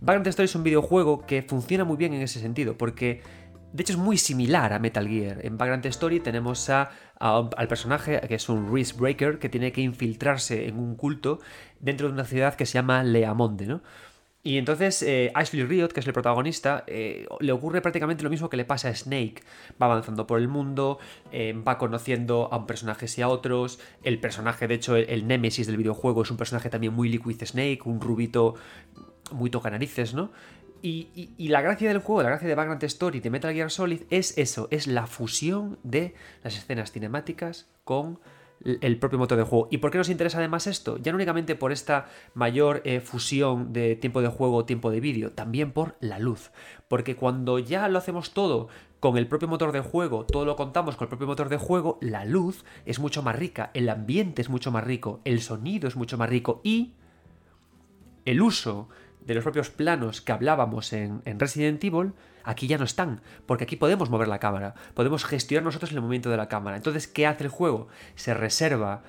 Vagrant Story es un videojuego que funciona muy bien en ese sentido, porque de hecho es muy similar a Metal Gear. En Vagrant Story tenemos a, al personaje que es un Risk Breaker que tiene que infiltrarse en un culto dentro de una ciudad que se llama Leamonde, ¿no? Y entonces eh, Ashley Riot, que es el protagonista, eh, le ocurre prácticamente lo mismo que le pasa a Snake. Va avanzando por el mundo, eh, va conociendo a un personaje y a otros. El personaje, de hecho, el, Némesis del videojuego es un personaje también muy Liquid Snake, un rubito muy toca narices, ¿no? Y, la gracia del juego, la gracia de Vagrant Story de Metal Gear Solid es eso, es la fusión de las escenas cinemáticas con el propio motor de juego. ¿Y por qué nos interesa además esto? Ya no únicamente por esta mayor eh, fusión de tiempo de juego tiempo de vídeo, también por la luz. Porque cuando ya lo hacemos todo con el propio motor de juego, todo lo contamos con el propio motor de juego, la luz es mucho más rica, el ambiente es mucho más rico, el sonido es mucho más rico y el uso de los propios planos que hablábamos en, en Resident Evil Aquí ya no están, porque aquí podemos mover la cámara, podemos gestionar nosotros el movimiento de la cámara. Entonces, ¿qué hace el juego? Se reserva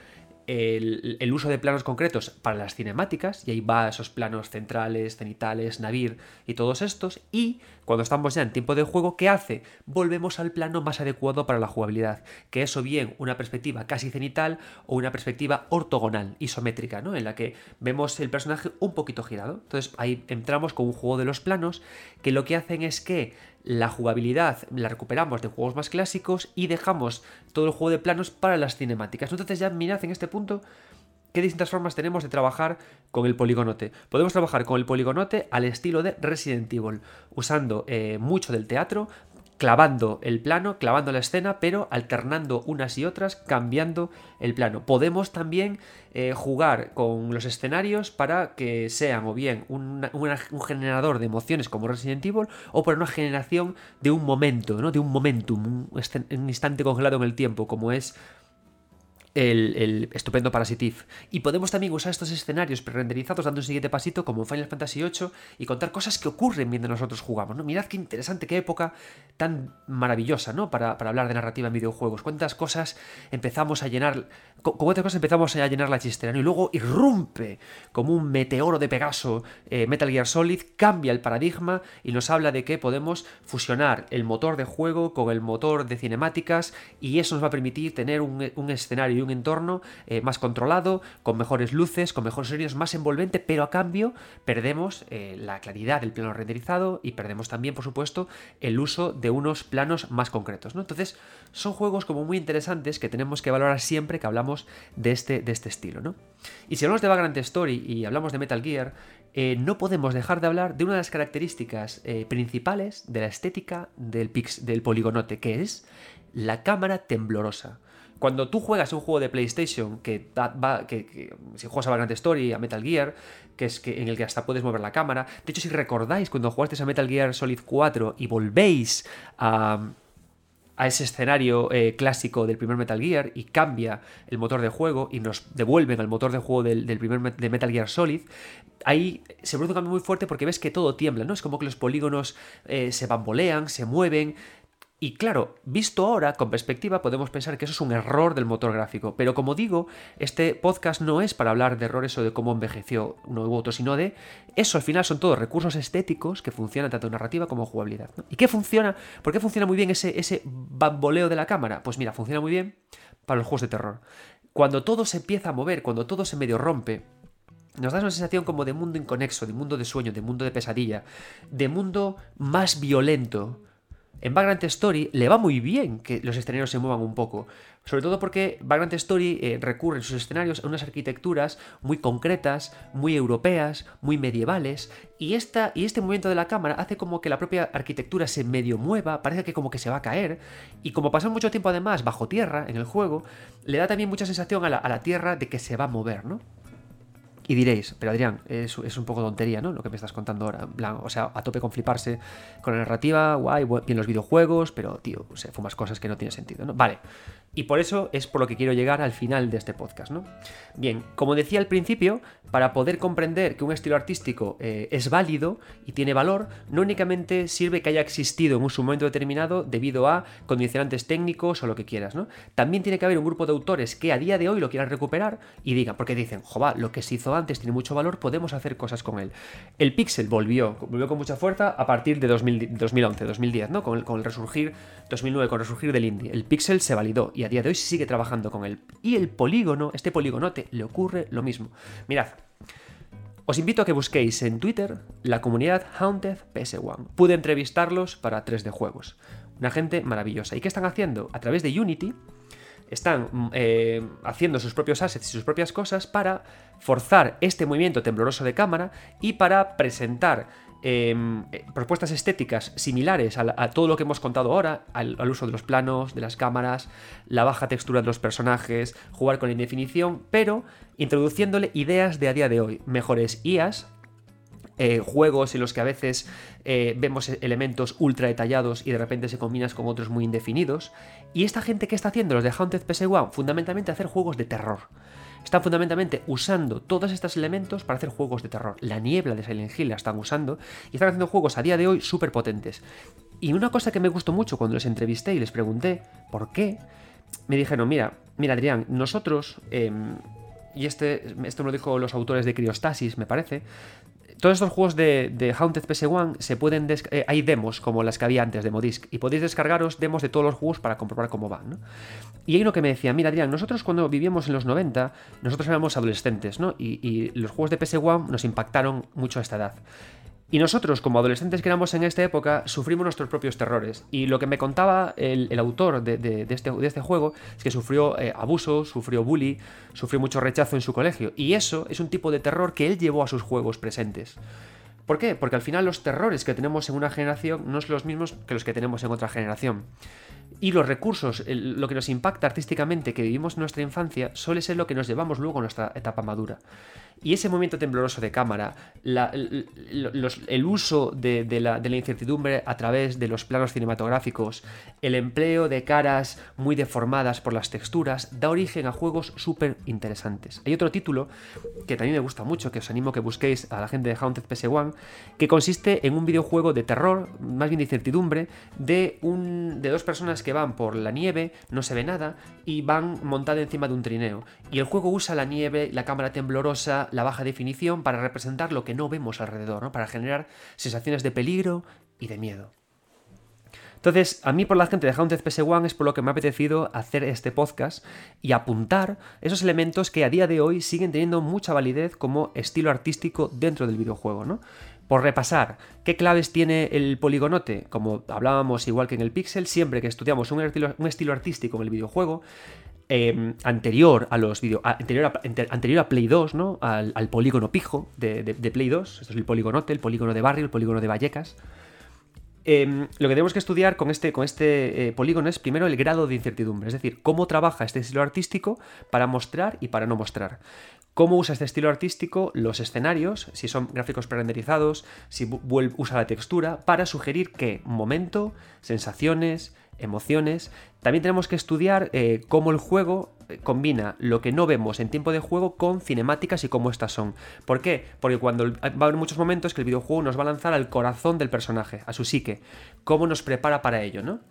el, uso de planos concretos para las cinemáticas, y ahí va esos planos centrales, cenitales, navir y todos estos, y cuando estamos ya en tiempo de juego, ¿qué hace? Volvemos al plano más adecuado para la jugabilidad, que es o bien una perspectiva casi cenital o una perspectiva ortogonal, isométrica, ¿no? En la que vemos el personaje un poquito girado. Entonces ahí entramos con un juego de los planos que lo que hacen es que la jugabilidad la recuperamos de juegos más clásicos y dejamos todo el juego de planos para las cinemáticas. Entonces ya mirad en este punto qué distintas formas tenemos de trabajar con el poligonote. Podemos trabajar con el poligonote al estilo de Resident Evil, usando eh, mucho del teatro, clavando el plano, clavando la escena, pero alternando unas y otras, cambiando el plano. Podemos también eh, jugar con los escenarios para que sean o bien un generador de emociones como Resident Evil o para una generación de un momento, ¿no? de un momentum, un, instante congelado en el tiempo, como es el, estupendo Parasitif. Y podemos también usar estos escenarios pre-renderizados dando un siguiente pasito como en Final Fantasy VIII y contar cosas que ocurren mientras nosotros jugamos. ¿no? Mirad qué interesante, qué época tan maravillosa ¿no? para, hablar de narrativa en videojuegos. Cuántas cosas empezamos a llenar, con cuántas cosas empezamos a llenar la chistera y luego irrumpe como un meteoro de Pegaso eh, Metal Gear Solid, cambia el paradigma y nos habla de que podemos fusionar el motor de juego con el motor de cinemáticas y eso nos va a permitir tener un, un escenario un entorno eh, más controlado, con mejores luces, con mejores sonidos, más envolvente, pero a cambio perdemos eh, la claridad del plano renderizado y perdemos también, por supuesto, el uso de unos planos más concretos. ¿no? Entonces, son juegos como muy interesantes que tenemos que valorar siempre que hablamos de este, de este estilo. ¿no? Y si hablamos de Vagrant Story y hablamos de Metal Gear, eh, no podemos dejar de hablar de una de las características principales de la estética del, pix, del poligonote, que es la cámara temblorosa. Cuando tú juegas un juego de PlayStation que, si juegas a Vagrant Story, a Metal Gear, que es que, en el que hasta puedes mover la cámara. De hecho, si recordáis cuando jugasteis a Metal Gear Solid 4 y volvéis a, a ese escenario eh, clásico del primer Metal Gear y cambia el motor de juego y nos devuelven al motor de juego del, primer de Metal Gear Solid, ahí se produce un cambio muy fuerte porque ves que todo tiembla, ¿no? Es como que los polígonos eh, se bambolean, se mueven, y claro, visto ahora, con perspectiva, podemos pensar que eso es un error del motor gráfico. Pero como digo, este podcast no es para hablar de errores o de cómo envejeció uno u otro, sino de eso al final son todos recursos estéticos que funcionan tanto en narrativa como en jugabilidad. ¿Y qué funciona? ¿Por qué funciona muy bien ese, ese bamboleo de la cámara? Pues mira, funciona muy bien para los juegos de terror. Cuando todo se empieza a mover, cuando todo se medio rompe, nos da una sensación como de mundo inconexo, de mundo de sueño, de mundo de pesadilla, de mundo más violento en Vagrant Story le va muy bien que los escenarios se muevan un poco, sobre todo porque Vagrant Story eh, recurre en sus escenarios a unas arquitecturas muy concretas, muy europeas, muy medievales, y, esta, y este movimiento de la cámara hace como que la propia arquitectura se medio mueva, parece que como que se va a caer, y como pasa mucho tiempo además bajo tierra en el juego, le da también mucha sensación a la, a la tierra de que se va a mover, ¿no? Y diréis, pero Adrián, es, un poco tontería, ¿no? Lo que me estás contando ahora. o sea, a tope con fliparse con la narrativa, guay, bien los videojuegos, pero, tío, se fumas cosas que no tienen sentido, ¿no? Vale. Y por eso es por lo que quiero llegar al final de este podcast, ¿no? Bien, como decía al principio, para poder comprender que un estilo artístico eh, es válido y tiene valor, no únicamente sirve que haya existido en un momento determinado debido a condicionantes técnicos o lo que quieras, ¿no? También tiene que haber un grupo de autores que a día de hoy lo quieran recuperar y digan, porque dicen, jova, lo que se hizo antes tiene mucho valor, podemos hacer cosas con él. El Pixel volvió, volvió con mucha fuerza a partir de 2011, 2010, ¿no? Con el, resurgir, 2009, con el resurgir del indie. El Pixel se validó y a día de hoy se sigue trabajando con él. Y el polígono, este polígonote, le ocurre lo mismo. Mirad, os invito a que busquéis en Twitter la comunidad Haunted PS1. Pude entrevistarlos para 3D Juegos. Una gente maravillosa. ¿Y qué están haciendo? A través de Unity están mm, eh, haciendo sus propios assets y sus propias cosas para forzar este movimiento tembloroso de cámara y para presentar Em, eh, propuestas estéticas similares a, todo lo que hemos contado ahora, al, uso de los planos, de las cámaras, la baja textura de los personajes, jugar con la indefinición, pero introduciéndole ideas de a día de hoy, mejores IAs, eh, juegos en los que a veces vemos elementos ultra detallados y de repente se combinan con otros muy indefinidos. Y esta gente que está haciendo los de Haunted PS1, fundamentalmente hacer juegos de terror están fundamentalmente usando todos estos elementos para hacer juegos de terror. La niebla de Silent Hill la están usando y están haciendo juegos a día de hoy súper potentes. Y una cosa que me gustó mucho cuando les entrevisté y les pregunté por qué, me dijeron, mira, mira Adrián, nosotros, em, y este, esto me lo dijo los autores de Criostasis, me parece, todos estos juegos de, Haunted PS1 se pueden eh, hay demos como las que había antes de Modisk y podéis descargaros demos de todos los juegos para comprobar cómo van. ¿no? Y hay uno que me decía, mira Adrián, nosotros cuando vivíamos en los 90, nosotros éramos adolescentes, ¿no? Y, y los juegos de PS1 nos impactaron mucho a esta edad. Y nosotros, como adolescentes que éramos en esta época, sufrimos nuestros propios terrores. Y lo que me contaba el, autor de, este, este, juego es que sufrió eh, abuso, sufrió bully, sufrió mucho rechazo en su colegio. Y eso es un tipo de terror que él llevó a sus juegos presentes. ¿Por qué? Porque al final los terrores que tenemos en una generación no son los mismos que los que tenemos en otra generación. Y los recursos, lo que nos impacta artísticamente que vivimos en nuestra infancia, suele ser lo que nos llevamos luego a nuestra etapa madura. Y ese movimiento tembloroso de cámara, el, uso de, la, incertidumbre a través de los planos cinematográficos, el empleo de caras muy deformadas por las texturas, da origen a juegos súper interesantes. Hay otro título que también me gusta mucho, que os animo a que busquéis a la gente de Haunted PS1, que consiste en un videojuego de terror, más bien de incertidumbre, de, un, de dos personas que van por la nieve, no se ve nada, y van montadas encima de un trineo. Y el juego usa la nieve, la cámara temblorosa, la baja definición para representar lo que no vemos alrededor, ¿no? para generar sensaciones de peligro y de miedo. Entonces, a mí por la gente de Haunted PS1 es por lo que me ha apetecido hacer este podcast y apuntar esos elementos que a día de hoy siguen teniendo mucha validez como estilo artístico dentro del videojuego, ¿no? Por repasar, ¿qué claves tiene el poligonote? Como hablábamos igual que en el Pixel, siempre que estudiamos un estilo, artístico en el videojuego, em, anterior a los video, anterior, anterior, a, Play 2, ¿no? Al, polígono pijo de, Play 2. Esto es el poligonote, el polígono de barrio, el polígono de Vallecas. Em, lo que tenemos que estudiar con este, con este eh, polígono es primero el grado de incertidumbre, es decir, cómo trabaja este estilo artístico para mostrar y para no mostrar cómo usa este estilo artístico los escenarios, si son gráficos prerenderizados, si usa la textura, para sugerir qué momento, sensaciones, emociones. También tenemos que estudiar eh, cómo el juego eh, combina lo que no vemos en tiempo de juego con cinemáticas y cómo estas son. ¿Por qué? Porque cuando va a haber muchos momentos que el videojuego nos va a lanzar al corazón del personaje, a su psique, cómo nos prepara para ello, ¿no?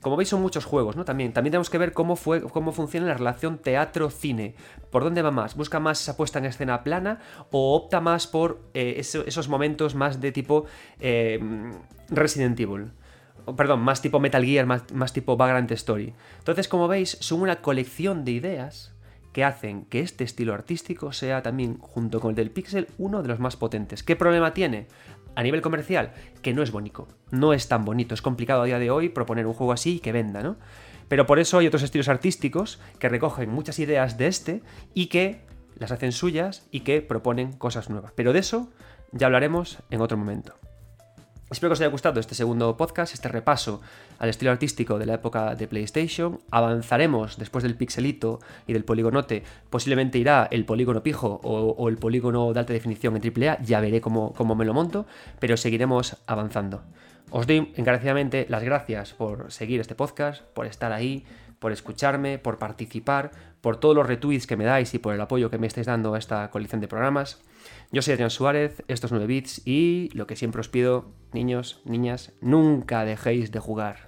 Como veis son muchos juegos, ¿no? También, también tenemos que ver cómo, fue, cómo funciona la relación teatro-cine. ¿Por dónde va más? ¿Busca más esa puesta en escena plana o opta más por eh, esos momentos más de tipo Resident Evil? Perdón, más tipo Metal Gear, más, más tipo Vagrant Story. Entonces, como veis, son una colección de ideas que hacen que este estilo artístico sea también, junto con el del Pixel, uno de los más potentes. ¿Qué problema tiene? a nivel comercial, que no es bonito, no es tan bonito, es complicado a día de hoy proponer un juego así y que venda, ¿no? Pero por eso hay otros estilos artísticos que recogen muchas ideas de este y que las hacen suyas y que proponen cosas nuevas. Pero de eso ya hablaremos en otro momento. Espero que os haya gustado este segundo podcast, este repaso al estilo artístico de la época de PlayStation. Avanzaremos después del pixelito y del polígonote. Posiblemente irá el polígono pijo o, el polígono de alta definición en AAA. Ya veré cómo, cómo me lo monto, pero seguiremos avanzando. Os doy encarecidamente las gracias por seguir este podcast, por estar ahí, por escucharme, por participar, por todos los retweets que me dais y por el apoyo que me estáis dando a esta colección de programas. Yo soy Adrián Suárez, estos 9 bits y lo que siempre os pido, niños, niñas, nunca dejéis de jugar.